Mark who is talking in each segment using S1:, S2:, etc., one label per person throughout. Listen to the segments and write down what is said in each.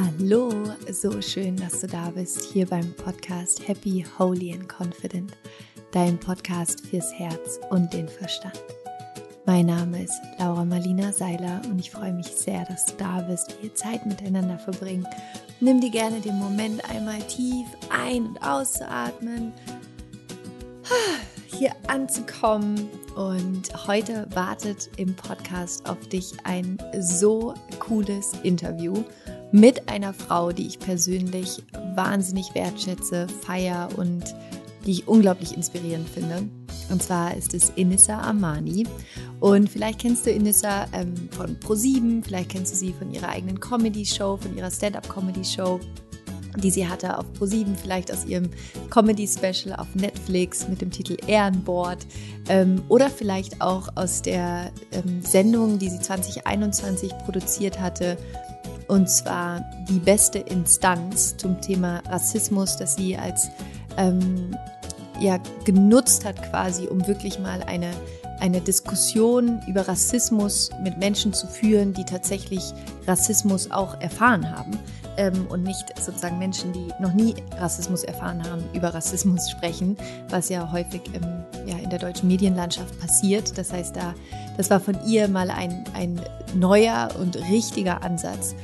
S1: Hallo, so schön, dass du da bist, hier beim Podcast Happy, Holy and Confident, dein Podcast fürs Herz und den Verstand. Mein Name ist Laura Marlina Seiler und ich freue mich sehr, dass du da bist, wir Zeit miteinander verbringen. Nimm dir gerne den Moment einmal tief ein- und auszuatmen, hier anzukommen und heute wartet im Podcast auf dich ein so cooles Interview mit einer Frau, die ich persönlich wahnsinnig wertschätze, feier und die ich unglaublich inspirierend finde. Und zwar ist es Inissa Amani. Und vielleicht kennst du Inissa ähm, von Pro7, vielleicht kennst du sie von ihrer eigenen Comedy-Show, von ihrer Stand-up-Comedy-Show die sie hatte auf Pro7, vielleicht aus ihrem Comedy-Special auf Netflix mit dem Titel Ehrenbord ähm, oder vielleicht auch aus der ähm, Sendung, die sie 2021 produziert hatte und zwar die beste Instanz zum Thema Rassismus, das sie als ähm, ja, genutzt hat quasi, um wirklich mal eine, eine Diskussion über Rassismus mit Menschen zu führen, die tatsächlich Rassismus auch erfahren haben. Ähm, und nicht sozusagen Menschen, die noch nie Rassismus erfahren haben, über Rassismus sprechen, was ja häufig im, ja, in der deutschen Medienlandschaft passiert. Das heißt, da, das war von ihr mal ein, ein neuer und richtiger Ansatz.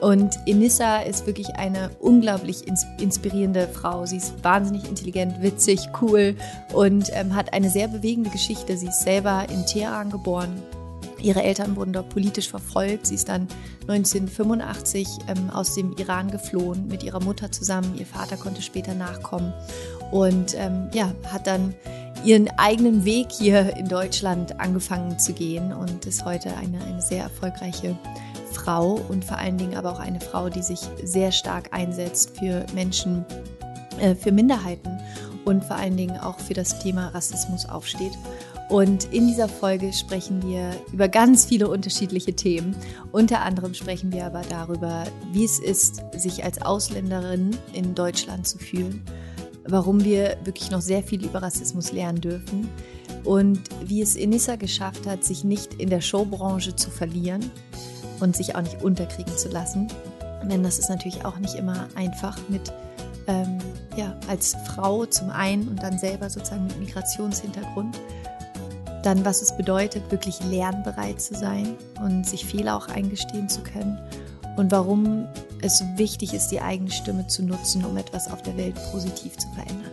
S1: Und Inissa ist wirklich eine unglaublich inspirierende Frau. Sie ist wahnsinnig intelligent, witzig, cool und ähm, hat eine sehr bewegende Geschichte. Sie ist selber in Teheran geboren. Ihre Eltern wurden dort politisch verfolgt. Sie ist dann 1985 ähm, aus dem Iran geflohen mit ihrer Mutter zusammen. Ihr Vater konnte später nachkommen und ähm, ja, hat dann ihren eigenen Weg hier in Deutschland angefangen zu gehen und ist heute eine, eine sehr erfolgreiche Frau und vor allen Dingen aber auch eine Frau, die sich sehr stark einsetzt für Menschen, äh, für Minderheiten und vor allen Dingen auch für das Thema Rassismus aufsteht. Und in dieser Folge sprechen wir über ganz viele unterschiedliche Themen. Unter anderem sprechen wir aber darüber, wie es ist, sich als Ausländerin in Deutschland zu fühlen, warum wir wirklich noch sehr viel über Rassismus lernen dürfen und wie es Enissa geschafft hat, sich nicht in der Showbranche zu verlieren und sich auch nicht unterkriegen zu lassen. Denn das ist natürlich auch nicht immer einfach mit, ähm, ja, als Frau zum einen und dann selber sozusagen mit Migrationshintergrund. Dann, was es bedeutet, wirklich lernbereit zu sein und sich Fehler auch eingestehen zu können. Und warum es wichtig ist, die eigene Stimme zu nutzen, um etwas auf der Welt positiv zu verändern.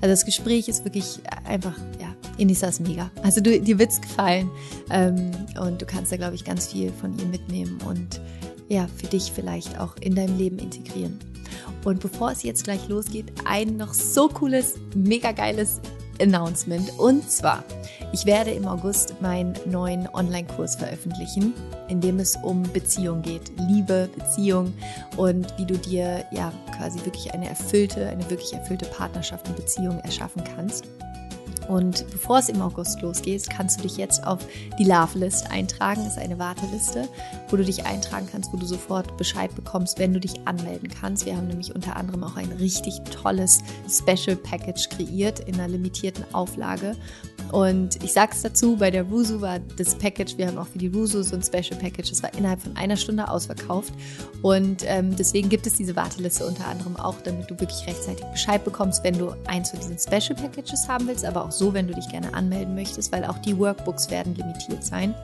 S1: Also das Gespräch ist wirklich einfach, ja, Inisa ist mega. Also du, dir es gefallen ähm, und du kannst da, glaube ich, ganz viel von ihr mitnehmen und ja, für dich vielleicht auch in deinem Leben integrieren. Und bevor es jetzt gleich losgeht, ein noch so cooles, mega geiles Announcement. Und zwar, ich werde im August meinen neuen Online-Kurs veröffentlichen, in dem es um Beziehung geht. Liebe, Beziehung und wie du dir ja quasi wirklich eine erfüllte, eine wirklich erfüllte Partnerschaft und Beziehung erschaffen kannst. Und bevor es im August losgeht, kannst du dich jetzt auf die Love List eintragen. Das ist eine Warteliste, wo du dich eintragen kannst, wo du sofort Bescheid bekommst, wenn du dich anmelden kannst. Wir haben nämlich unter anderem auch ein richtig tolles Special Package kreiert in einer limitierten Auflage. Und ich sage es dazu, bei der Wusu war das Package, wir haben auch für die Wusu so ein Special Package, das war innerhalb von einer Stunde ausverkauft. Und ähm, deswegen gibt es diese Warteliste unter anderem auch, damit du wirklich rechtzeitig Bescheid bekommst, wenn du eins von diesen Special Packages haben willst, aber auch so, wenn du dich gerne anmelden möchtest, weil auch die Workbooks werden limitiert sein.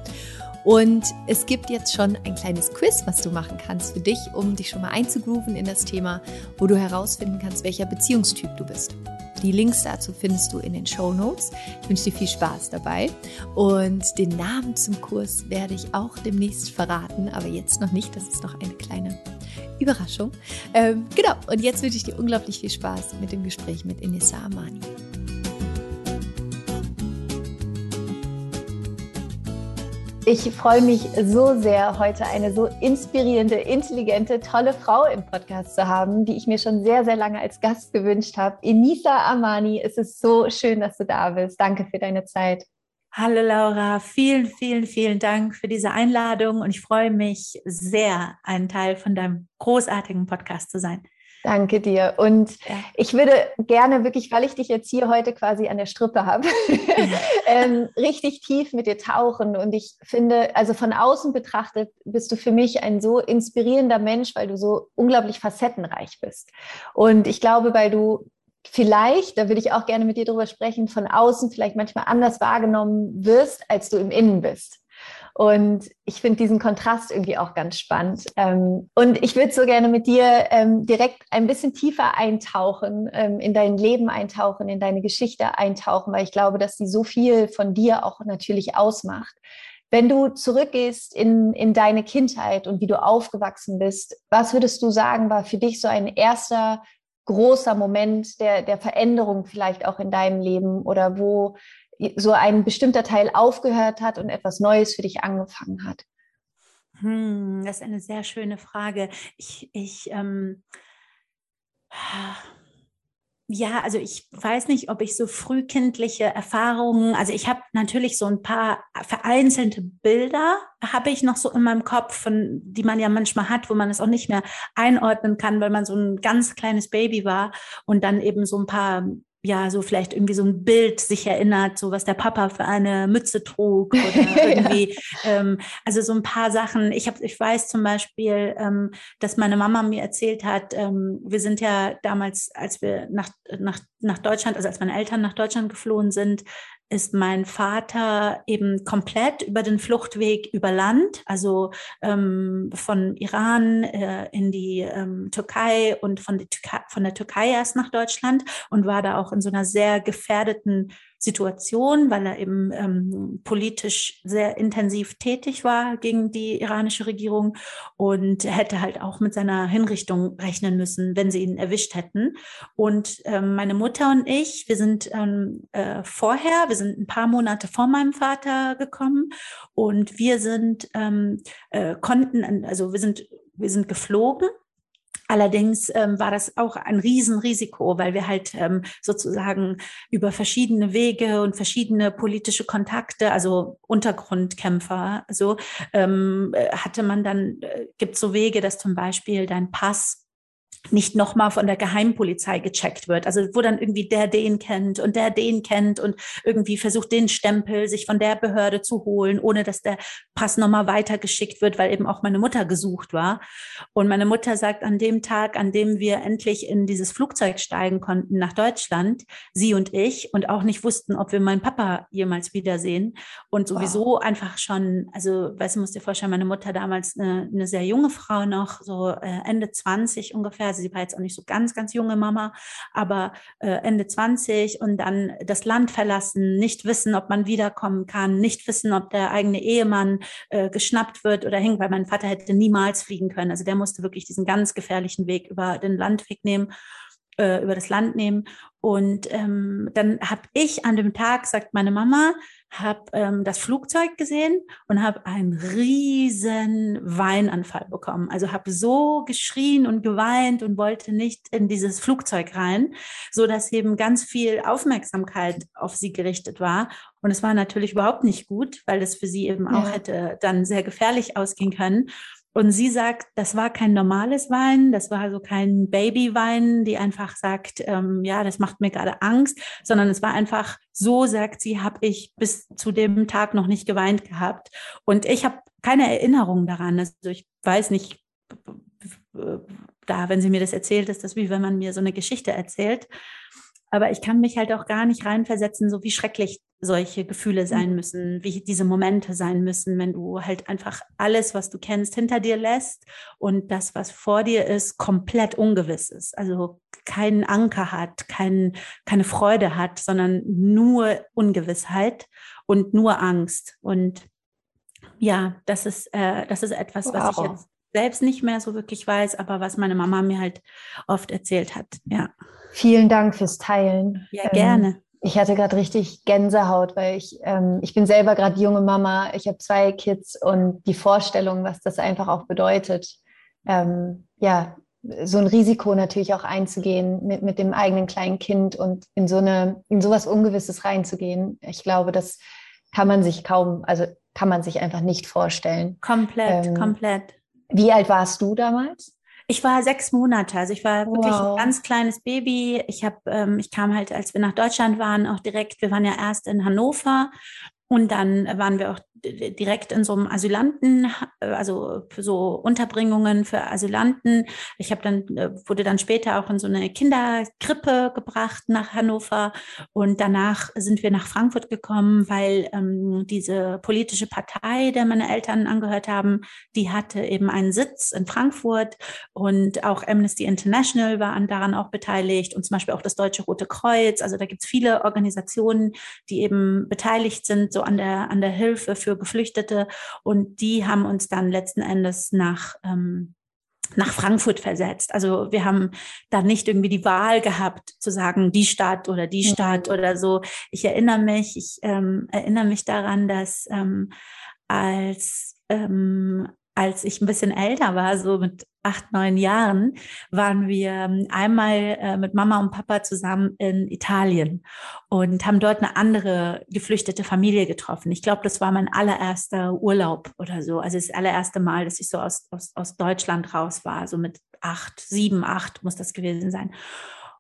S1: Und es gibt jetzt schon ein kleines Quiz, was du machen kannst für dich, um dich schon mal einzugrooven in das Thema, wo du herausfinden kannst, welcher Beziehungstyp du bist. Die Links dazu findest du in den Show Notes. Ich wünsche dir viel Spaß dabei. Und den Namen zum Kurs werde ich auch demnächst verraten, aber jetzt noch nicht. Das ist noch eine kleine Überraschung. Ähm, genau, und jetzt wünsche ich dir unglaublich viel Spaß mit dem Gespräch mit Inessa Amani. Ich freue mich so sehr, heute eine so inspirierende, intelligente, tolle Frau im Podcast zu haben, die ich mir schon sehr, sehr lange als Gast gewünscht habe. Enisa Amani, es ist so schön, dass du da bist. Danke für deine Zeit.
S2: Hallo Laura, vielen, vielen, vielen Dank für diese Einladung und ich freue mich sehr, ein Teil von deinem großartigen Podcast zu sein.
S1: Danke dir. Und ja. ich würde gerne wirklich, weil ich dich jetzt hier heute quasi an der Strippe habe, ähm, richtig tief mit dir tauchen. Und ich finde, also von außen betrachtet, bist du für mich ein so inspirierender Mensch, weil du so unglaublich facettenreich bist. Und ich glaube, weil du vielleicht, da würde ich auch gerne mit dir drüber sprechen, von außen vielleicht manchmal anders wahrgenommen wirst, als du im Innen bist. Und ich finde diesen Kontrast irgendwie auch ganz spannend. Ähm, und ich würde so gerne mit dir ähm, direkt ein bisschen tiefer eintauchen, ähm, in dein Leben eintauchen, in deine Geschichte eintauchen, weil ich glaube, dass sie so viel von dir auch natürlich ausmacht. Wenn du zurückgehst in, in deine Kindheit und wie du aufgewachsen bist, was würdest du sagen, war für dich so ein erster großer Moment der, der Veränderung vielleicht auch in deinem Leben oder wo so ein bestimmter Teil aufgehört hat und etwas Neues für dich angefangen hat?
S2: Hm, das ist eine sehr schöne Frage. Ich, ich ähm, ja, also ich weiß nicht, ob ich so frühkindliche Erfahrungen, also ich habe natürlich so ein paar vereinzelte Bilder, habe ich noch so in meinem Kopf, von, die man ja manchmal hat, wo man es auch nicht mehr einordnen kann, weil man so ein ganz kleines Baby war und dann eben so ein paar ja, so vielleicht irgendwie so ein Bild sich erinnert, so was der Papa für eine Mütze trug oder irgendwie, ja. ähm, also so ein paar Sachen. Ich habe, ich weiß zum Beispiel, ähm, dass meine Mama mir erzählt hat, ähm, wir sind ja damals, als wir nach, nach, nach Deutschland, also als meine Eltern nach Deutschland geflohen sind, ist mein Vater eben komplett über den Fluchtweg über Land, also ähm, von Iran äh, in die ähm, Türkei und von, Türkei, von der Türkei erst nach Deutschland und war da auch in so einer sehr gefährdeten Situation, weil er eben ähm, politisch sehr intensiv tätig war gegen die iranische Regierung und hätte halt auch mit seiner Hinrichtung rechnen müssen, wenn sie ihn erwischt hätten. Und ähm, meine Mutter und ich, wir sind ähm, äh, vorher, wir sind ein paar Monate vor meinem Vater gekommen und wir sind ähm, äh, konnten, also wir sind wir sind geflogen Allerdings ähm, war das auch ein Riesenrisiko, weil wir halt ähm, sozusagen über verschiedene Wege und verschiedene politische Kontakte, also Untergrundkämpfer, so ähm, äh, hatte man dann, äh, gibt so Wege, dass zum Beispiel dein Pass nicht nochmal von der Geheimpolizei gecheckt wird. Also wo dann irgendwie der den kennt und der den kennt und irgendwie versucht, den Stempel sich von der Behörde zu holen, ohne dass der Pass nochmal weitergeschickt wird, weil eben auch meine Mutter gesucht war. Und meine Mutter sagt, an dem Tag, an dem wir endlich in dieses Flugzeug steigen konnten nach Deutschland, sie und ich, und auch nicht wussten, ob wir meinen Papa jemals wiedersehen und sowieso wow. einfach schon, also, weißt du, musst dir vorstellen, meine Mutter damals eine, eine sehr junge Frau noch, so äh, Ende 20 ungefähr, also sie war jetzt auch nicht so ganz, ganz junge Mama, aber äh, Ende 20 und dann das Land verlassen, nicht wissen, ob man wiederkommen kann, nicht wissen, ob der eigene Ehemann äh, geschnappt wird oder hängt, weil mein Vater hätte niemals fliegen können. Also der musste wirklich diesen ganz gefährlichen Weg über den Landweg nehmen äh, über das Land nehmen. Und ähm, dann habe ich an dem Tag, sagt meine Mama, habe ähm, das Flugzeug gesehen und habe einen riesen Weinanfall bekommen. Also habe so geschrien und geweint und wollte nicht in dieses Flugzeug rein, so dass eben ganz viel Aufmerksamkeit auf sie gerichtet war. Und es war natürlich überhaupt nicht gut, weil es für sie eben auch ja. hätte dann sehr gefährlich ausgehen können. Und sie sagt, das war kein normales Wein, das war so kein Babywein, die einfach sagt, ähm, ja, das macht mir gerade Angst, sondern es war einfach so, sagt sie, habe ich bis zu dem Tag noch nicht geweint gehabt. Und ich habe keine Erinnerung daran. Also ich weiß nicht, da, wenn sie mir das erzählt, ist das wie wenn man mir so eine Geschichte erzählt. Aber ich kann mich halt auch gar nicht reinversetzen, so wie schrecklich solche Gefühle sein mhm. müssen, wie diese Momente sein müssen, wenn du halt einfach alles, was du kennst, hinter dir lässt und das, was vor dir ist, komplett ungewiss ist. Also keinen Anker hat, kein, keine Freude hat, sondern nur Ungewissheit und nur Angst. Und ja, das ist, äh, das ist etwas, wow. was ich jetzt selbst nicht mehr so wirklich weiß, aber was meine Mama mir halt oft erzählt hat. Ja.
S1: Vielen Dank fürs Teilen.
S2: Ja, gerne.
S1: Ich hatte gerade richtig Gänsehaut, weil ich, ähm, ich bin selber gerade junge Mama, ich habe zwei Kids und die Vorstellung, was das einfach auch bedeutet, ähm, ja, so ein Risiko natürlich auch einzugehen mit, mit dem eigenen kleinen Kind und in so eine, in sowas Ungewisses reinzugehen. Ich glaube, das kann man sich kaum, also kann man sich einfach nicht vorstellen.
S2: Komplett, ähm, komplett.
S1: Wie alt warst du damals?
S2: Ich war sechs Monate, also ich war wirklich wow. ein ganz kleines Baby. Ich habe, ähm, ich kam halt, als wir nach Deutschland waren, auch direkt. Wir waren ja erst in Hannover und dann waren wir auch direkt in so einem Asylanten, also für so Unterbringungen für Asylanten. Ich habe dann, äh, wurde dann später auch in so eine Kinderkrippe gebracht nach Hannover und danach sind wir nach Frankfurt gekommen, weil ähm, diese politische Partei, der meine Eltern angehört haben, die hatte eben einen Sitz in Frankfurt und auch Amnesty International war daran auch beteiligt und zum Beispiel auch das Deutsche Rote Kreuz. Also da gibt es viele Organisationen, die eben beteiligt sind, so an der, an der Hilfe für für Geflüchtete. Und die haben uns dann letzten Endes nach ähm, nach Frankfurt versetzt. Also wir haben da nicht irgendwie die Wahl gehabt zu sagen, die Stadt oder die Stadt mhm. oder so. Ich erinnere mich, ich ähm, erinnere mich daran, dass ähm, als ähm, als ich ein bisschen älter war, so mit acht, neun Jahren, waren wir ähm, einmal äh, mit Mama und Papa zusammen in Italien und haben dort eine andere geflüchtete Familie getroffen. Ich glaube, das war mein allererster Urlaub oder so. Also das allererste Mal, dass ich so aus, aus, aus Deutschland raus war, so mit acht, sieben, acht muss das gewesen sein.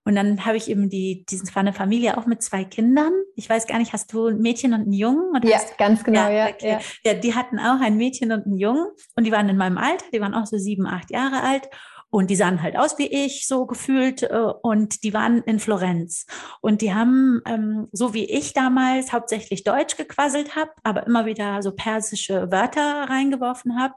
S2: Und dann habe ich eben die, diesen war eine Familie auch mit zwei Kindern. Ich weiß gar nicht, hast du ein Mädchen und einen Jungen?
S1: ja,
S2: hast,
S1: ganz genau, ja,
S2: okay. ja. Ja, die hatten auch ein Mädchen und einen Jungen und die waren in meinem Alter, die waren auch so sieben, acht Jahre alt. Und die sahen halt aus wie ich, so gefühlt. Äh, und die waren in Florenz. Und die haben, ähm, so wie ich damals, hauptsächlich Deutsch gequasselt habe, aber immer wieder so persische Wörter reingeworfen habe,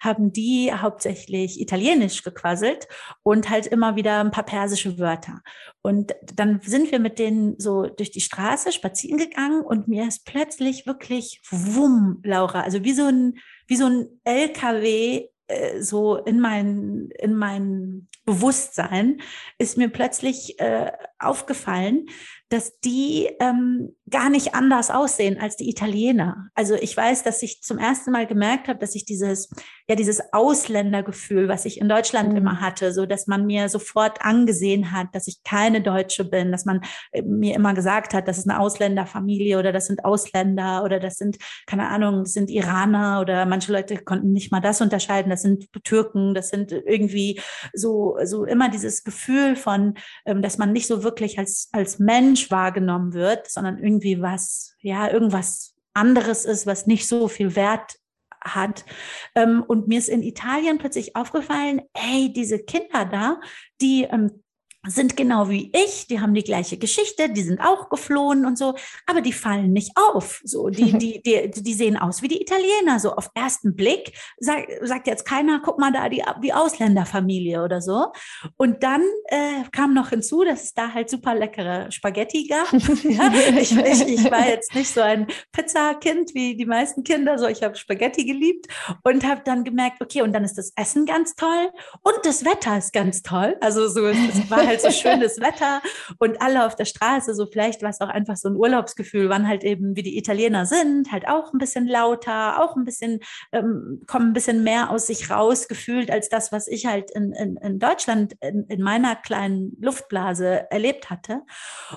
S2: haben die hauptsächlich Italienisch gequasselt und halt immer wieder ein paar persische Wörter. Und dann sind wir mit denen so durch die Straße spazieren gegangen und mir ist plötzlich wirklich wumm, Laura, also wie so ein, wie so ein LKW so in mein, in mein Bewusstsein ist mir plötzlich äh, aufgefallen, dass die ähm, gar nicht anders aussehen als die Italiener. Also ich weiß, dass ich zum ersten Mal gemerkt habe, dass ich dieses, ja, dieses Ausländergefühl, was ich in Deutschland mhm. immer hatte, so dass man mir sofort angesehen hat, dass ich keine Deutsche bin, dass man äh, mir immer gesagt hat, das ist eine Ausländerfamilie oder das sind Ausländer oder das sind, keine Ahnung, das sind Iraner oder manche Leute konnten nicht mal das unterscheiden, das sind Türken, das sind irgendwie so, so immer dieses Gefühl von, ähm, dass man nicht so wirklich als, als Mensch wahrgenommen wird, sondern irgendwie was, ja, irgendwas anderes ist, was nicht so viel Wert hat. Ähm, und mir ist in Italien plötzlich aufgefallen, hey, diese Kinder da, die ähm, sind genau wie ich, die haben die gleiche Geschichte, die sind auch geflohen und so, aber die fallen nicht auf. So, die, die, die, die sehen aus wie die Italiener. So auf ersten Blick sagt, sagt jetzt keiner, guck mal da die, die Ausländerfamilie oder so. Und dann äh, kam noch hinzu, dass es da halt super leckere Spaghetti gab. ja, ich, ich, ich war jetzt nicht so ein Pizza-Kind wie die meisten Kinder, so ich habe Spaghetti geliebt und habe dann gemerkt, okay, und dann ist das Essen ganz toll und das Wetter ist ganz toll. Also so, es war halt halt so schönes Wetter und alle auf der Straße, so vielleicht war es auch einfach so ein Urlaubsgefühl, waren halt eben wie die Italiener sind, halt auch ein bisschen lauter, auch ein bisschen, ähm, kommen ein bisschen mehr aus sich raus gefühlt als das, was ich halt in, in, in Deutschland in, in meiner kleinen Luftblase erlebt hatte.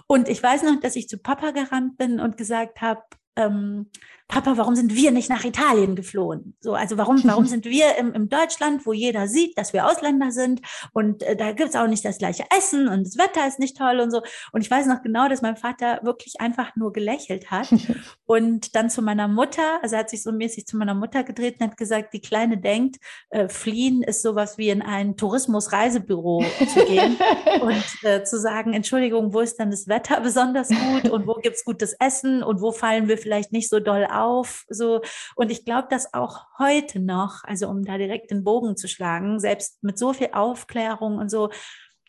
S2: Und ich weiß noch, dass ich zu Papa gerannt bin und gesagt habe, ähm, Papa, warum sind wir nicht nach Italien geflohen? So, also warum, warum sind wir im, im Deutschland, wo jeder sieht, dass wir Ausländer sind und äh, da gibt's auch nicht das gleiche Essen und das Wetter ist nicht toll und so. Und ich weiß noch genau, dass mein Vater wirklich einfach nur gelächelt hat und dann zu meiner Mutter, also er hat sich so mäßig zu meiner Mutter gedreht und hat gesagt, die Kleine denkt, äh, fliehen ist sowas wie in ein Tourismus-Reisebüro zu gehen und äh, zu sagen, Entschuldigung, wo ist denn das Wetter besonders gut und wo gibt's gutes Essen und wo fallen wir vielleicht nicht so doll auf. So. Und ich glaube, dass auch heute noch, also um da direkt den Bogen zu schlagen, selbst mit so viel Aufklärung und so,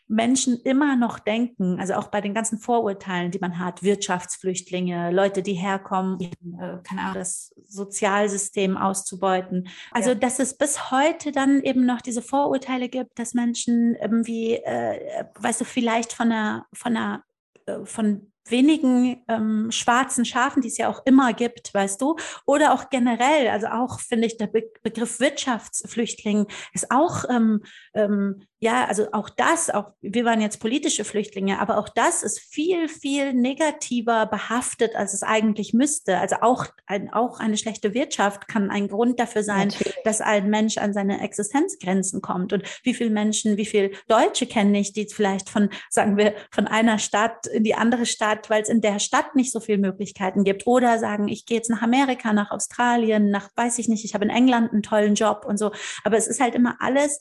S2: Menschen immer noch denken, also auch bei den ganzen Vorurteilen, die man hat, Wirtschaftsflüchtlinge, Leute, die herkommen, äh, keine Ahnung, das Sozialsystem auszubeuten. Also, ja. dass es bis heute dann eben noch diese Vorurteile gibt, dass Menschen irgendwie, äh, weißt du, vielleicht von einer, von einer, äh, von wenigen ähm, schwarzen Schafen, die es ja auch immer gibt, weißt du, oder auch generell, also auch finde ich der Be Begriff Wirtschaftsflüchtling ist auch ähm, ähm, ja, also auch das, auch wir waren jetzt politische Flüchtlinge, aber auch das ist viel, viel negativer behaftet, als es eigentlich müsste. Also auch, ein, auch eine schlechte Wirtschaft kann ein Grund dafür sein, Natürlich. dass ein Mensch an seine Existenzgrenzen kommt. Und wie viele Menschen, wie viele Deutsche kenne ich, die vielleicht von, sagen wir, von einer Stadt in die andere Stadt, weil es in der Stadt nicht so viele Möglichkeiten gibt, oder sagen, ich gehe jetzt nach Amerika, nach Australien, nach, weiß ich nicht, ich habe in England einen tollen Job und so. Aber es ist halt immer alles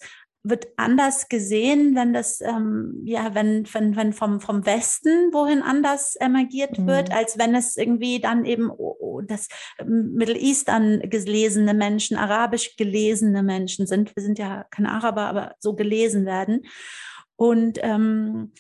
S2: wird anders gesehen, wenn das, ähm, ja, wenn, wenn, wenn vom, vom Westen wohin anders emergiert mhm. wird, als wenn es irgendwie dann eben oh, oh, das ähm, Middle Eastern gelesene Menschen, arabisch gelesene Menschen sind. Wir sind ja keine Araber, aber so gelesen werden. Und ähm,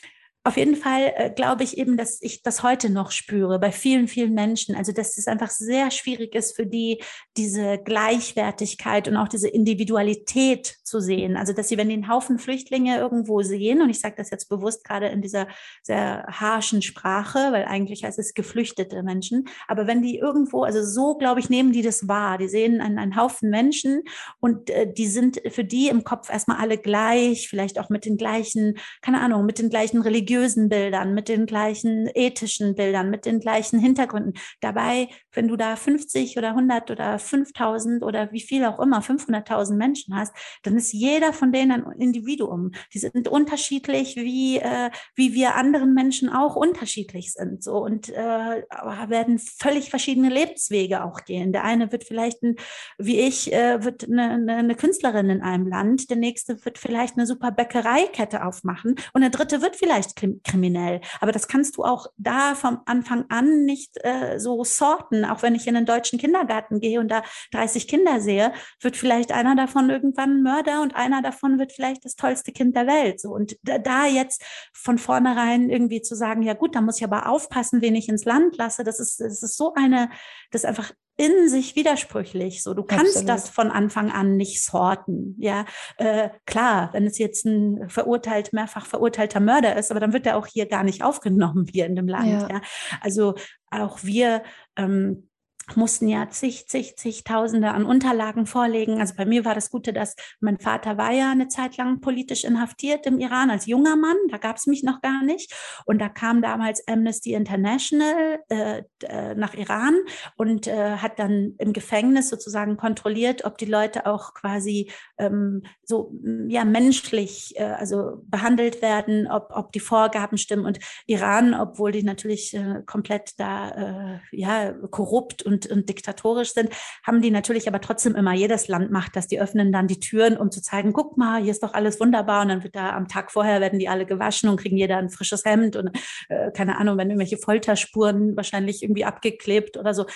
S2: auf jeden Fall äh, glaube ich eben, dass ich das heute noch spüre bei vielen, vielen Menschen. Also, dass es einfach sehr schwierig ist für die, diese Gleichwertigkeit und auch diese Individualität zu sehen. Also, dass sie, wenn die einen Haufen Flüchtlinge irgendwo sehen, und ich sage das jetzt bewusst gerade in dieser sehr harschen Sprache, weil eigentlich heißt es geflüchtete Menschen, aber wenn die irgendwo, also so, glaube ich, nehmen die das wahr. Die sehen einen, einen Haufen Menschen und äh, die sind für die im Kopf erstmal alle gleich, vielleicht auch mit den gleichen, keine Ahnung, mit den gleichen religiösen Bildern, mit den gleichen ethischen Bildern, mit den gleichen Hintergründen. Dabei, wenn du da 50 oder 100 oder 5000 oder wie viel auch immer, 500.000 Menschen hast, dann ist jeder von denen ein Individuum. Die sind unterschiedlich, wie, äh, wie wir anderen Menschen auch unterschiedlich sind. So und äh, werden völlig verschiedene Lebenswege auch gehen. Der eine wird vielleicht, ein, wie ich, äh, wird eine, eine, eine Künstlerin in einem Land, der nächste wird vielleicht eine super Bäckereikette aufmachen und der dritte wird vielleicht kriminell. Aber das kannst du auch da vom Anfang an nicht äh, so sorten. Auch wenn ich in einen deutschen Kindergarten gehe und da 30 Kinder sehe, wird vielleicht einer davon irgendwann Mörder und einer davon wird vielleicht das tollste Kind der Welt. So und da, da jetzt von vornherein irgendwie zu sagen, ja gut, da muss ich aber aufpassen, wen ich ins Land lasse. Das ist, das ist so eine, das ist einfach in sich widersprüchlich. So, du kannst Absolut. das von Anfang an nicht sorten. Ja, äh, klar, wenn es jetzt ein verurteilt, mehrfach verurteilter Mörder ist, aber dann wird er auch hier gar nicht aufgenommen hier in dem Land. Ja. ja? Also auch wir ähm, mussten ja zig, zig, zigtausende an Unterlagen vorlegen. Also bei mir war das Gute, dass mein Vater war ja eine Zeit lang politisch inhaftiert im Iran als junger Mann. Da gab es mich noch gar nicht. Und da kam damals Amnesty International äh, äh, nach Iran und äh, hat dann im Gefängnis sozusagen kontrolliert, ob die Leute auch quasi ähm, so ja menschlich äh, also behandelt werden, ob, ob die Vorgaben stimmen. Und Iran, obwohl die natürlich äh, komplett da äh, ja korrupt und und, und diktatorisch sind, haben die natürlich aber trotzdem immer, jedes Land macht das, die öffnen dann die Türen, um zu zeigen, guck mal, hier ist doch alles wunderbar und dann wird da am Tag vorher werden die alle gewaschen und kriegen jeder ein frisches Hemd und äh, keine Ahnung, wenn irgendwelche Folterspuren wahrscheinlich irgendwie abgeklebt oder so.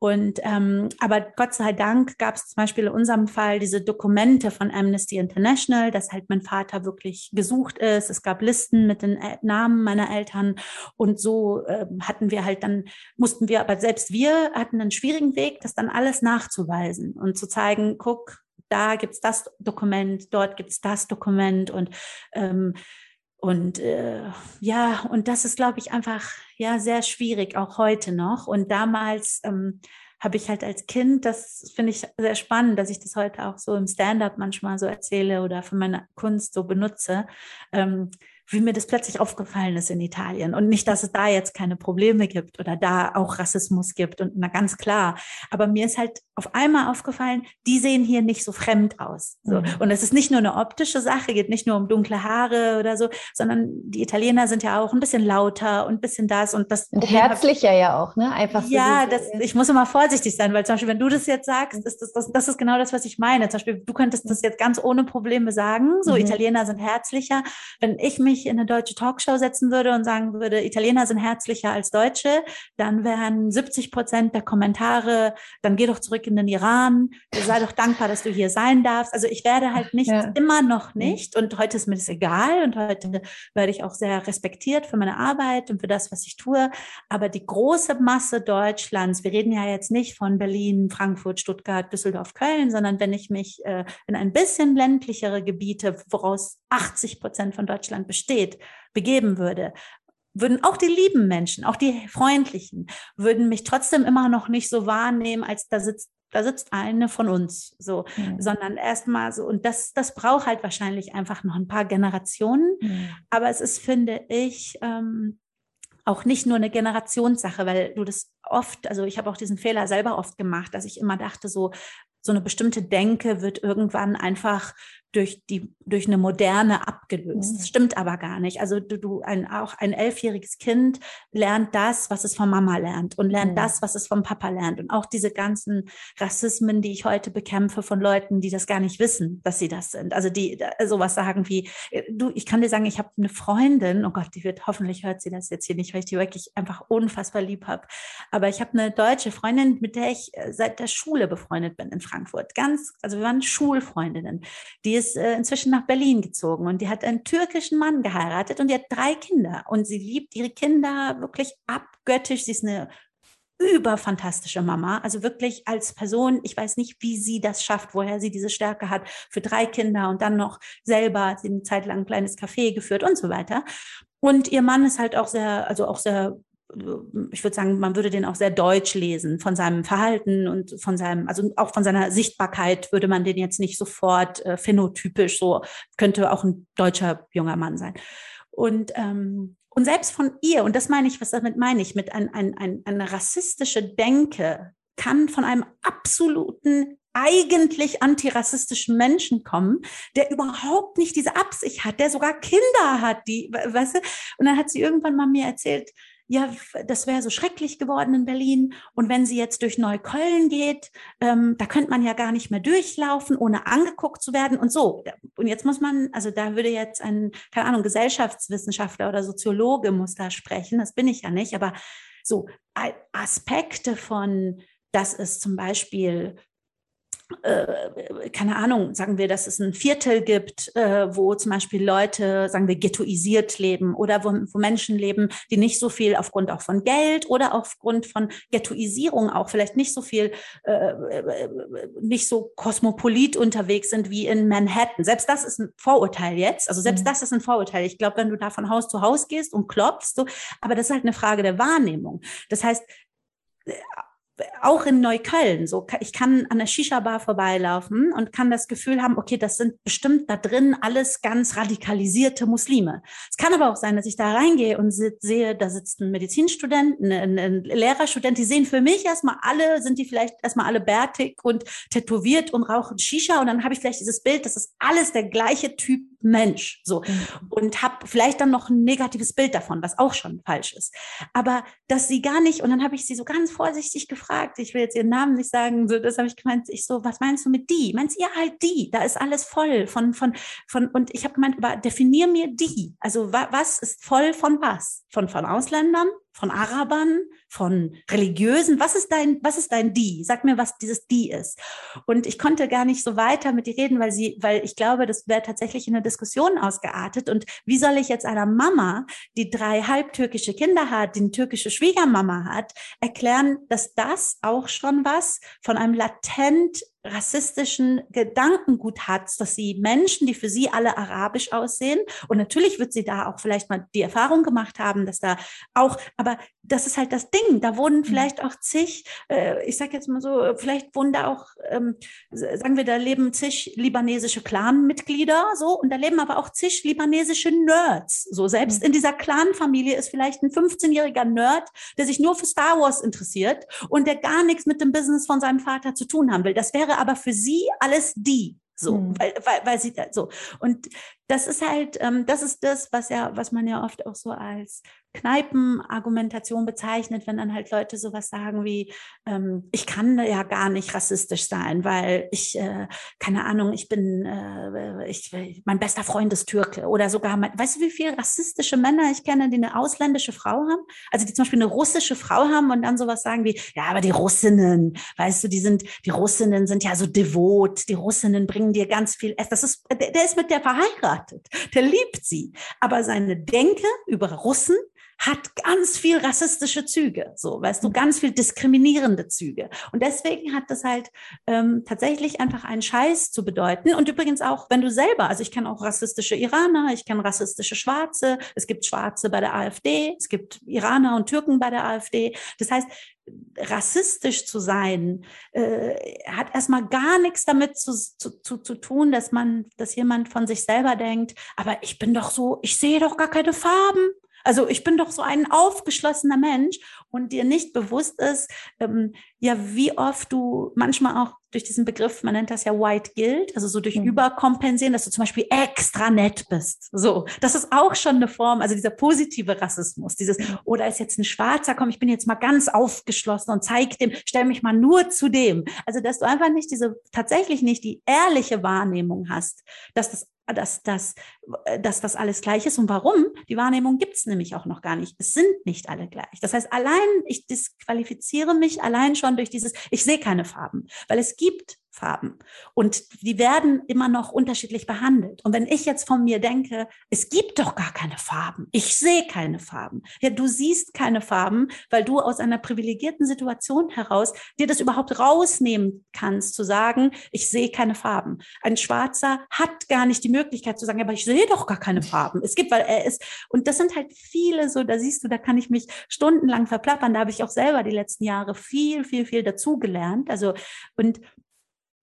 S2: Und ähm, aber Gott sei Dank gab es zum Beispiel in unserem Fall diese Dokumente von Amnesty International, dass halt mein Vater wirklich gesucht ist. Es gab Listen mit den Namen meiner Eltern und so äh, hatten wir halt dann mussten wir, aber selbst wir hatten einen schwierigen Weg, das dann alles nachzuweisen und zu zeigen, guck, da gibt's das Dokument, dort gibt's das Dokument und ähm, und äh, ja, und das ist, glaube ich, einfach ja sehr schwierig, auch heute noch. Und damals ähm, habe ich halt als Kind, das finde ich sehr spannend, dass ich das heute auch so im Stand-up manchmal so erzähle oder für meine Kunst so benutze. Ähm, wie mir das plötzlich aufgefallen ist in Italien. Und nicht, dass es da jetzt keine Probleme gibt oder da auch Rassismus gibt und na ganz klar. Aber mir ist halt auf einmal aufgefallen, die sehen hier nicht so fremd aus. So. Mhm. Und es ist nicht nur eine optische Sache, geht nicht nur um dunkle Haare oder so, sondern die Italiener sind ja auch ein bisschen lauter und ein bisschen das und das.
S1: Und herzlicher ja auch, ne?
S2: Einfach so. Ja, das, ich muss immer vorsichtig sein, weil zum Beispiel, wenn du das jetzt sagst, ist das, das, das ist genau das, was ich meine. Zum Beispiel, du könntest das jetzt ganz ohne Probleme sagen. So, mhm. Italiener sind herzlicher. Wenn ich mich in eine deutsche Talkshow setzen würde und sagen würde, Italiener sind herzlicher als Deutsche, dann wären 70 Prozent der Kommentare, dann geh doch zurück in den Iran, sei doch dankbar, dass du hier sein darfst. Also ich werde halt nicht, ja. immer noch nicht, und heute ist mir das egal und heute werde ich auch sehr respektiert für meine Arbeit und für das, was ich tue. Aber die große Masse Deutschlands, wir reden ja jetzt nicht von Berlin, Frankfurt, Stuttgart, Düsseldorf, Köln, sondern wenn ich mich äh, in ein bisschen ländlichere Gebiete, woraus 80 Prozent von Deutschland besteht, begeben würde, würden auch die lieben Menschen, auch die freundlichen, würden mich trotzdem immer noch nicht so wahrnehmen, als da sitzt da sitzt eine von uns, so, mhm. sondern erstmal so, und das, das braucht halt wahrscheinlich einfach noch ein paar Generationen. Mhm. Aber es ist, finde ich, ähm, auch nicht nur eine Generationssache, weil du das oft, also ich habe auch diesen Fehler selber oft gemacht, dass ich immer dachte, so, so eine bestimmte Denke wird irgendwann einfach durch die durch eine moderne abgelöst. Das mhm. stimmt aber gar nicht. Also du, du ein auch ein elfjähriges Kind lernt das, was es von Mama lernt und lernt mhm. das, was es vom Papa lernt und auch diese ganzen Rassismen, die ich heute bekämpfe von Leuten, die das gar nicht wissen, dass sie das sind. Also die sowas sagen wie äh, du, ich kann dir sagen, ich habe eine Freundin. Oh Gott, die wird hoffentlich hört sie das jetzt hier nicht, weil ich die wirklich einfach unfassbar lieb habe. Aber ich habe eine deutsche Freundin, mit der ich äh, seit der Schule befreundet bin in Frankfurt. Ganz, also wir waren Schulfreundinnen. Die ist äh, inzwischen nach Berlin gezogen und die hat einen türkischen Mann geheiratet und die hat drei Kinder und sie liebt ihre Kinder wirklich abgöttisch. Sie ist eine überfantastische Mama, also wirklich als Person, ich weiß nicht, wie sie das schafft, woher sie diese Stärke hat für drei Kinder und dann noch selber sie eine Zeit lang ein kleines Café geführt und so weiter. Und ihr Mann ist halt auch sehr, also auch sehr ich würde sagen, man würde den auch sehr deutsch lesen von seinem Verhalten und von seinem, also auch von seiner Sichtbarkeit würde man den jetzt nicht sofort äh, phänotypisch so, könnte auch ein deutscher junger Mann sein. Und, ähm, und selbst von ihr, und das meine ich, was damit meine ich, mit ein, ein, ein, eine rassistische Denke kann von einem absoluten eigentlich antirassistischen Menschen kommen, der überhaupt nicht diese Absicht hat, der sogar Kinder hat, die, weißt du, und dann hat sie irgendwann mal mir erzählt, ja, das wäre so schrecklich geworden in Berlin. Und wenn sie jetzt durch Neukölln geht, ähm, da könnte man ja gar nicht mehr durchlaufen, ohne angeguckt zu werden und so. Und jetzt muss man, also da würde jetzt ein, keine Ahnung, Gesellschaftswissenschaftler oder Soziologe muss da sprechen. Das bin ich ja nicht. Aber so Aspekte von, dass es zum Beispiel keine Ahnung, sagen wir, dass es ein Viertel gibt, äh, wo zum Beispiel Leute, sagen wir, ghettoisiert leben oder wo, wo, Menschen leben, die nicht so viel aufgrund auch von Geld oder aufgrund von Ghettoisierung auch vielleicht nicht so viel, äh, äh, nicht so kosmopolit unterwegs sind wie in Manhattan. Selbst das ist ein Vorurteil jetzt. Also selbst mhm. das ist ein Vorurteil. Ich glaube, wenn du da von Haus zu Haus gehst und klopfst, so, aber das ist halt eine Frage der Wahrnehmung. Das heißt, auch in Neukölln, so ich kann an der Shisha-Bar vorbeilaufen und kann das Gefühl haben, okay, das sind bestimmt da drin alles ganz radikalisierte Muslime. Es kann aber auch sein, dass ich da reingehe und sehe, da sitzt ein Medizinstudent, ein, ein Lehrerstudent, die sehen für mich erstmal alle, sind die vielleicht erstmal alle bärtig und tätowiert und rauchen Shisha und dann habe ich vielleicht dieses Bild, das ist alles der gleiche Typ Mensch, so mhm. und habe vielleicht dann noch ein negatives Bild davon, was auch schon falsch ist. Aber dass sie gar nicht und dann habe ich sie so ganz vorsichtig gefragt, gefragt, ich will jetzt ihren Namen nicht sagen, so, das habe ich gemeint, ich so, was meinst du mit die? Meinst du, ja, halt die, da ist alles voll von, von, von, und ich habe gemeint, aber definier mir die. Also wa, was ist voll von was? Von, von Ausländern? Von Arabern, von Religiösen. Was ist dein, was ist dein Die? Sag mir, was dieses Die ist. Und ich konnte gar nicht so weiter mit ihr reden, weil sie, weil ich glaube, das wäre tatsächlich in eine Diskussion ausgeartet. Und wie soll ich jetzt einer Mama, die drei halbtürkische Kinder hat, die eine türkische Schwiegermama hat, erklären, dass das auch schon was von einem latent rassistischen Gedankengut hat, dass sie Menschen, die für sie alle arabisch aussehen, und natürlich wird sie da auch vielleicht mal die Erfahrung gemacht haben, dass da auch, aber das ist halt das Ding, da wohnen mhm. vielleicht auch zig, äh, ich sag jetzt mal so, vielleicht wohnen da auch, ähm, sagen wir, da leben zig libanesische Clan-Mitglieder, so, und da leben aber auch zig libanesische Nerds, so, selbst mhm. in dieser Clan-Familie ist vielleicht ein 15-jähriger Nerd, der sich nur für Star Wars interessiert und der gar nichts mit dem Business von seinem Vater zu tun haben will. Das wäre aber für sie alles die. So, mhm. weil, weil, weil sie so. Und das ist halt, ähm, das ist das, was ja, was man ja oft auch so als Kneipenargumentation bezeichnet, wenn dann halt Leute sowas sagen wie, ähm, ich kann ja gar nicht rassistisch sein, weil ich, äh, keine Ahnung, ich bin, äh, ich, mein bester Freund ist Türke oder sogar, mein, weißt du, wie viele rassistische Männer ich kenne, die eine ausländische Frau haben? Also die zum Beispiel eine russische Frau haben und dann sowas sagen wie, ja, aber die Russinnen, weißt du, die sind, die Russinnen sind ja so devot, die Russinnen bringen dir ganz viel Essen. Das ist, der, der ist mit der verheiratet, der liebt sie. Aber seine Denke über Russen hat ganz viel rassistische Züge, so, weißt du, ganz viel diskriminierende Züge. Und deswegen hat das halt ähm, tatsächlich einfach einen Scheiß zu bedeuten. Und übrigens auch, wenn du selber, also ich kenne auch rassistische Iraner, ich kenne rassistische Schwarze, es gibt Schwarze bei der AfD, es gibt Iraner und Türken bei der AfD. Das heißt, rassistisch zu sein, äh, hat erstmal gar nichts damit zu, zu, zu, zu tun, dass man, dass jemand von sich selber denkt, aber ich bin doch so, ich sehe doch gar keine Farben. Also ich bin doch so ein aufgeschlossener Mensch und dir nicht bewusst ist, ähm, ja, wie oft du manchmal auch durch diesen Begriff, man nennt das ja White Guilt, also so durch mhm. Überkompensieren, dass du zum Beispiel extra nett bist. So, das ist auch schon eine Form, also dieser positive Rassismus, dieses, oder oh, ist jetzt ein Schwarzer, komm, ich bin jetzt mal ganz aufgeschlossen und zeig dem, stell mich mal nur zu dem. Also, dass du einfach nicht diese, tatsächlich nicht die ehrliche Wahrnehmung hast, dass das dass, dass, dass das alles gleich ist. Und warum? Die Wahrnehmung gibt es nämlich auch noch gar nicht. Es sind nicht alle gleich. Das heißt, allein, ich disqualifiziere mich allein schon durch dieses, ich sehe keine Farben, weil es gibt Farben. Und die werden immer noch unterschiedlich behandelt. Und wenn ich jetzt von mir denke, es gibt doch gar keine Farben, ich sehe keine Farben. Ja, du siehst keine Farben, weil du aus einer privilegierten Situation heraus dir das überhaupt rausnehmen kannst, zu sagen, ich sehe keine Farben. Ein Schwarzer hat gar nicht die Möglichkeit zu sagen, aber ich sehe doch gar keine Farben. Es gibt, weil er ist, und das sind halt viele so, da siehst du, da kann ich mich stundenlang verplappern. Da habe ich auch selber die letzten Jahre viel, viel, viel dazugelernt. Also, und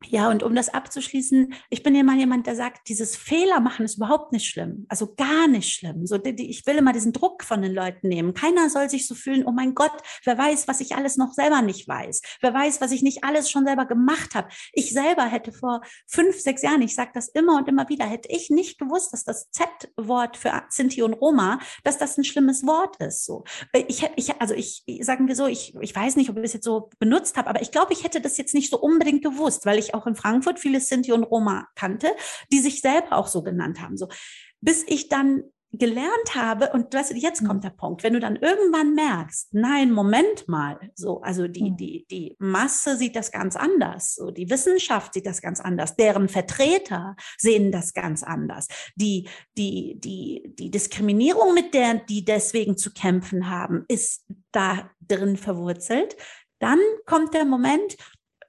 S2: ja, und um das abzuschließen, ich bin mal jemand, der sagt, dieses Fehler machen ist überhaupt nicht schlimm. Also gar nicht schlimm. So, die, die, ich will immer diesen Druck von den Leuten nehmen. Keiner soll sich so fühlen, oh mein Gott, wer weiß, was ich alles noch selber nicht weiß. Wer weiß, was ich nicht alles schon selber gemacht habe. Ich selber hätte vor fünf, sechs Jahren, ich sage das immer und immer wieder, hätte ich nicht gewusst, dass das Z-Wort für Sinti und Roma, dass das ein schlimmes Wort ist. So, ich, ich also ich, sagen wir so, ich, ich weiß nicht, ob ich es jetzt so benutzt habe, aber ich glaube, ich hätte das jetzt nicht so unbedingt gewusst, weil ich auch in Frankfurt viele Sinti und Roma kannte, die sich selber auch so genannt haben. So, bis ich dann gelernt habe, und weißt du, jetzt kommt der Punkt, wenn du dann irgendwann merkst, nein, Moment mal, so, also die, hm. die, die Masse sieht das ganz anders, so, die Wissenschaft sieht das ganz anders, deren Vertreter sehen das ganz anders, die, die, die, die Diskriminierung, mit der die deswegen zu kämpfen haben, ist da drin verwurzelt, dann kommt der Moment,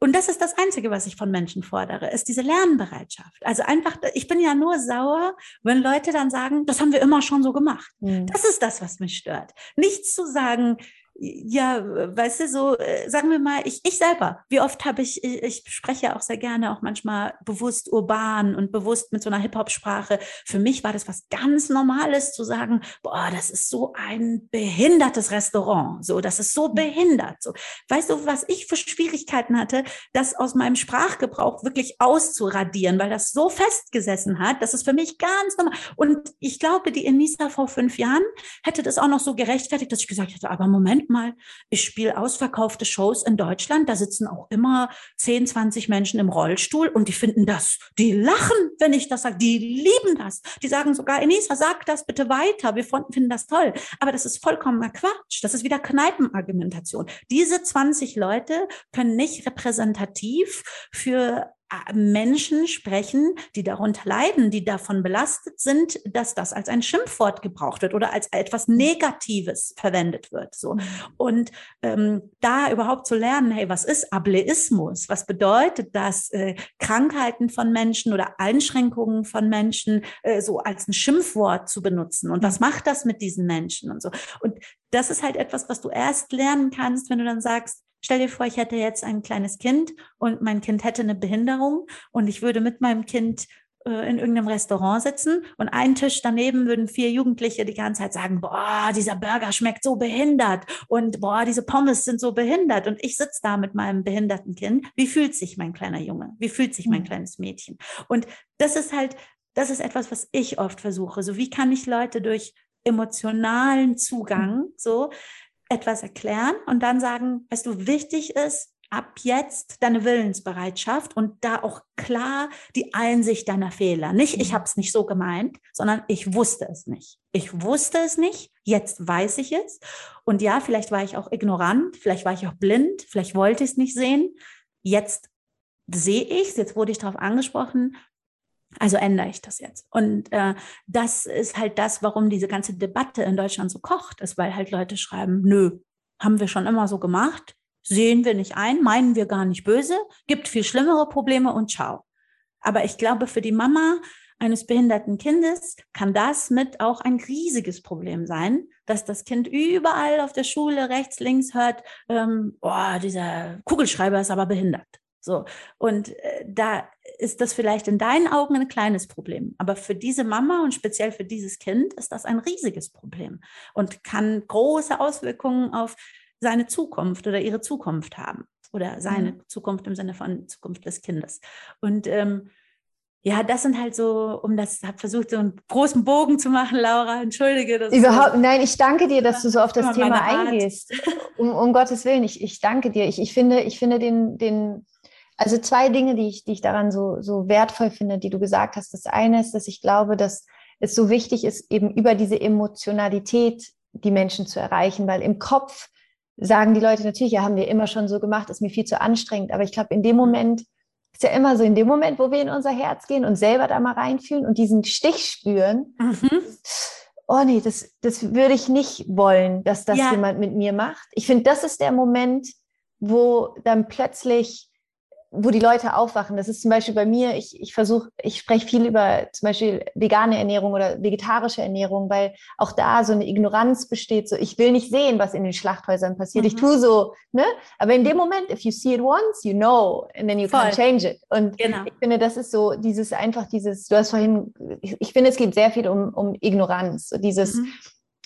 S2: und das ist das Einzige, was ich von Menschen fordere, ist diese Lernbereitschaft. Also einfach, ich bin ja nur sauer, wenn Leute dann sagen, das haben wir immer schon so gemacht. Mhm. Das ist das, was mich stört. Nichts zu sagen, ja, weißt du, so äh, sagen wir mal, ich, ich selber, wie oft habe ich, ich spreche auch sehr gerne, auch manchmal bewusst urban und bewusst mit so einer Hip-Hop-Sprache. Für mich war das was ganz Normales zu sagen, boah, das ist so ein behindertes Restaurant, so, das ist so mhm. behindert. So. Weißt du, was ich für Schwierigkeiten hatte, das aus meinem Sprachgebrauch wirklich auszuradieren, weil das so festgesessen hat, das ist für mich ganz normal. Und ich glaube, die Enisa vor fünf Jahren hätte das auch noch so gerechtfertigt, dass ich gesagt hätte, aber Moment, mal, ich spiele ausverkaufte Shows in Deutschland, da sitzen auch immer 10, 20 Menschen im Rollstuhl und die finden das, die lachen, wenn ich das sage, die lieben das. Die sagen sogar, Enisa, sag das bitte weiter, wir finden das toll. Aber das ist vollkommener Quatsch. Das ist wieder Kneipenargumentation. Diese 20 Leute können nicht repräsentativ für Menschen sprechen, die darunter leiden, die davon belastet sind, dass das als ein Schimpfwort gebraucht wird oder als etwas mhm. Negatives verwendet wird. So und ähm, da überhaupt zu lernen, hey, was ist Ableismus? Was bedeutet das, äh, Krankheiten von Menschen oder Einschränkungen von Menschen äh, so als ein Schimpfwort zu benutzen? Und was mhm. macht das mit diesen Menschen und so? Und das ist halt etwas, was du erst lernen kannst, wenn du dann sagst, Stell dir vor, ich hätte jetzt ein kleines Kind und mein Kind hätte eine Behinderung und ich würde mit meinem Kind äh, in irgendeinem Restaurant sitzen und einen Tisch daneben würden vier Jugendliche die ganze Zeit sagen, boah, dieser Burger schmeckt so behindert und boah, diese Pommes sind so behindert und ich sitze da mit meinem behinderten Kind. Wie fühlt sich mein kleiner Junge? Wie fühlt sich mein mhm. kleines Mädchen? Und das ist halt, das ist etwas, was ich oft versuche. So wie kann ich Leute durch emotionalen Zugang mhm. so etwas erklären und dann sagen, weißt du, wichtig ist, ab jetzt deine Willensbereitschaft und da auch klar die Einsicht deiner Fehler. Nicht, ich mhm. habe es nicht so gemeint, sondern ich wusste es nicht. Ich wusste es nicht, jetzt weiß ich es. Und ja, vielleicht war ich auch ignorant, vielleicht war ich auch blind, vielleicht wollte ich es nicht sehen. Jetzt sehe ich es, jetzt wurde ich darauf angesprochen Also ändere ich das jetzt. Und äh, das ist halt das, warum diese ganze Debatte in Deutschland so kocht, ist, weil halt Leute schreiben, nö, haben wir schon immer so gemacht, sehen wir nicht ein, meinen wir gar nicht böse, gibt viel schlimmere Probleme und ciao. Aber ich glaube, für die Mama eines behinderten Kindes kann das mit auch ein riesiges Problem sein, dass das Kind überall auf der Schule rechts, links hört, ähm, oh, dieser Kugelschreiber ist aber behindert. So. Und äh, da ist das vielleicht in deinen Augen ein kleines Problem. Aber für diese Mama und speziell für dieses Kind ist das ein riesiges Problem und kann große Auswirkungen auf seine Zukunft oder ihre Zukunft haben. Oder seine mhm. Zukunft im Sinne von Zukunft des Kindes. Und ähm, ja, das sind halt so, um das, habe versucht, so einen großen Bogen zu machen, Laura, entschuldige.
S1: Das Überhaupt, so, nein, ich danke dir, dass du so auf das Thema eingehst. Um, um Gottes Willen, ich, ich danke dir. Ich, ich finde, ich finde den, den, also zwei Dinge, die ich, die ich daran so, so wertvoll finde, die du gesagt hast. Das eine ist, dass ich glaube, dass es so wichtig ist, eben über diese Emotionalität die Menschen zu erreichen, weil im Kopf sagen die Leute natürlich, ja, haben wir immer schon so gemacht, ist mir viel zu anstrengend. Aber ich glaube, in dem Moment, ist ja immer so in dem Moment, wo wir in unser Herz gehen und selber da mal reinfühlen und diesen Stich spüren. Mhm. Oh nee, das, das würde ich nicht wollen, dass das ja. jemand mit mir macht. Ich finde, das ist der Moment, wo dann plötzlich wo die Leute aufwachen. Das ist zum Beispiel bei mir, ich, ich versuche, ich spreche viel über zum Beispiel vegane Ernährung oder vegetarische Ernährung, weil auch da so eine Ignoranz besteht. So, ich will nicht sehen, was in den Schlachthäusern passiert. Mhm. Ich tue so, ne? Aber in dem Moment, if you see it once, you know, and then you Voll. can't change it. Und genau. ich finde, das ist so dieses einfach dieses, du hast vorhin, ich, ich finde, es geht sehr viel um, um Ignoranz. So dieses, mhm.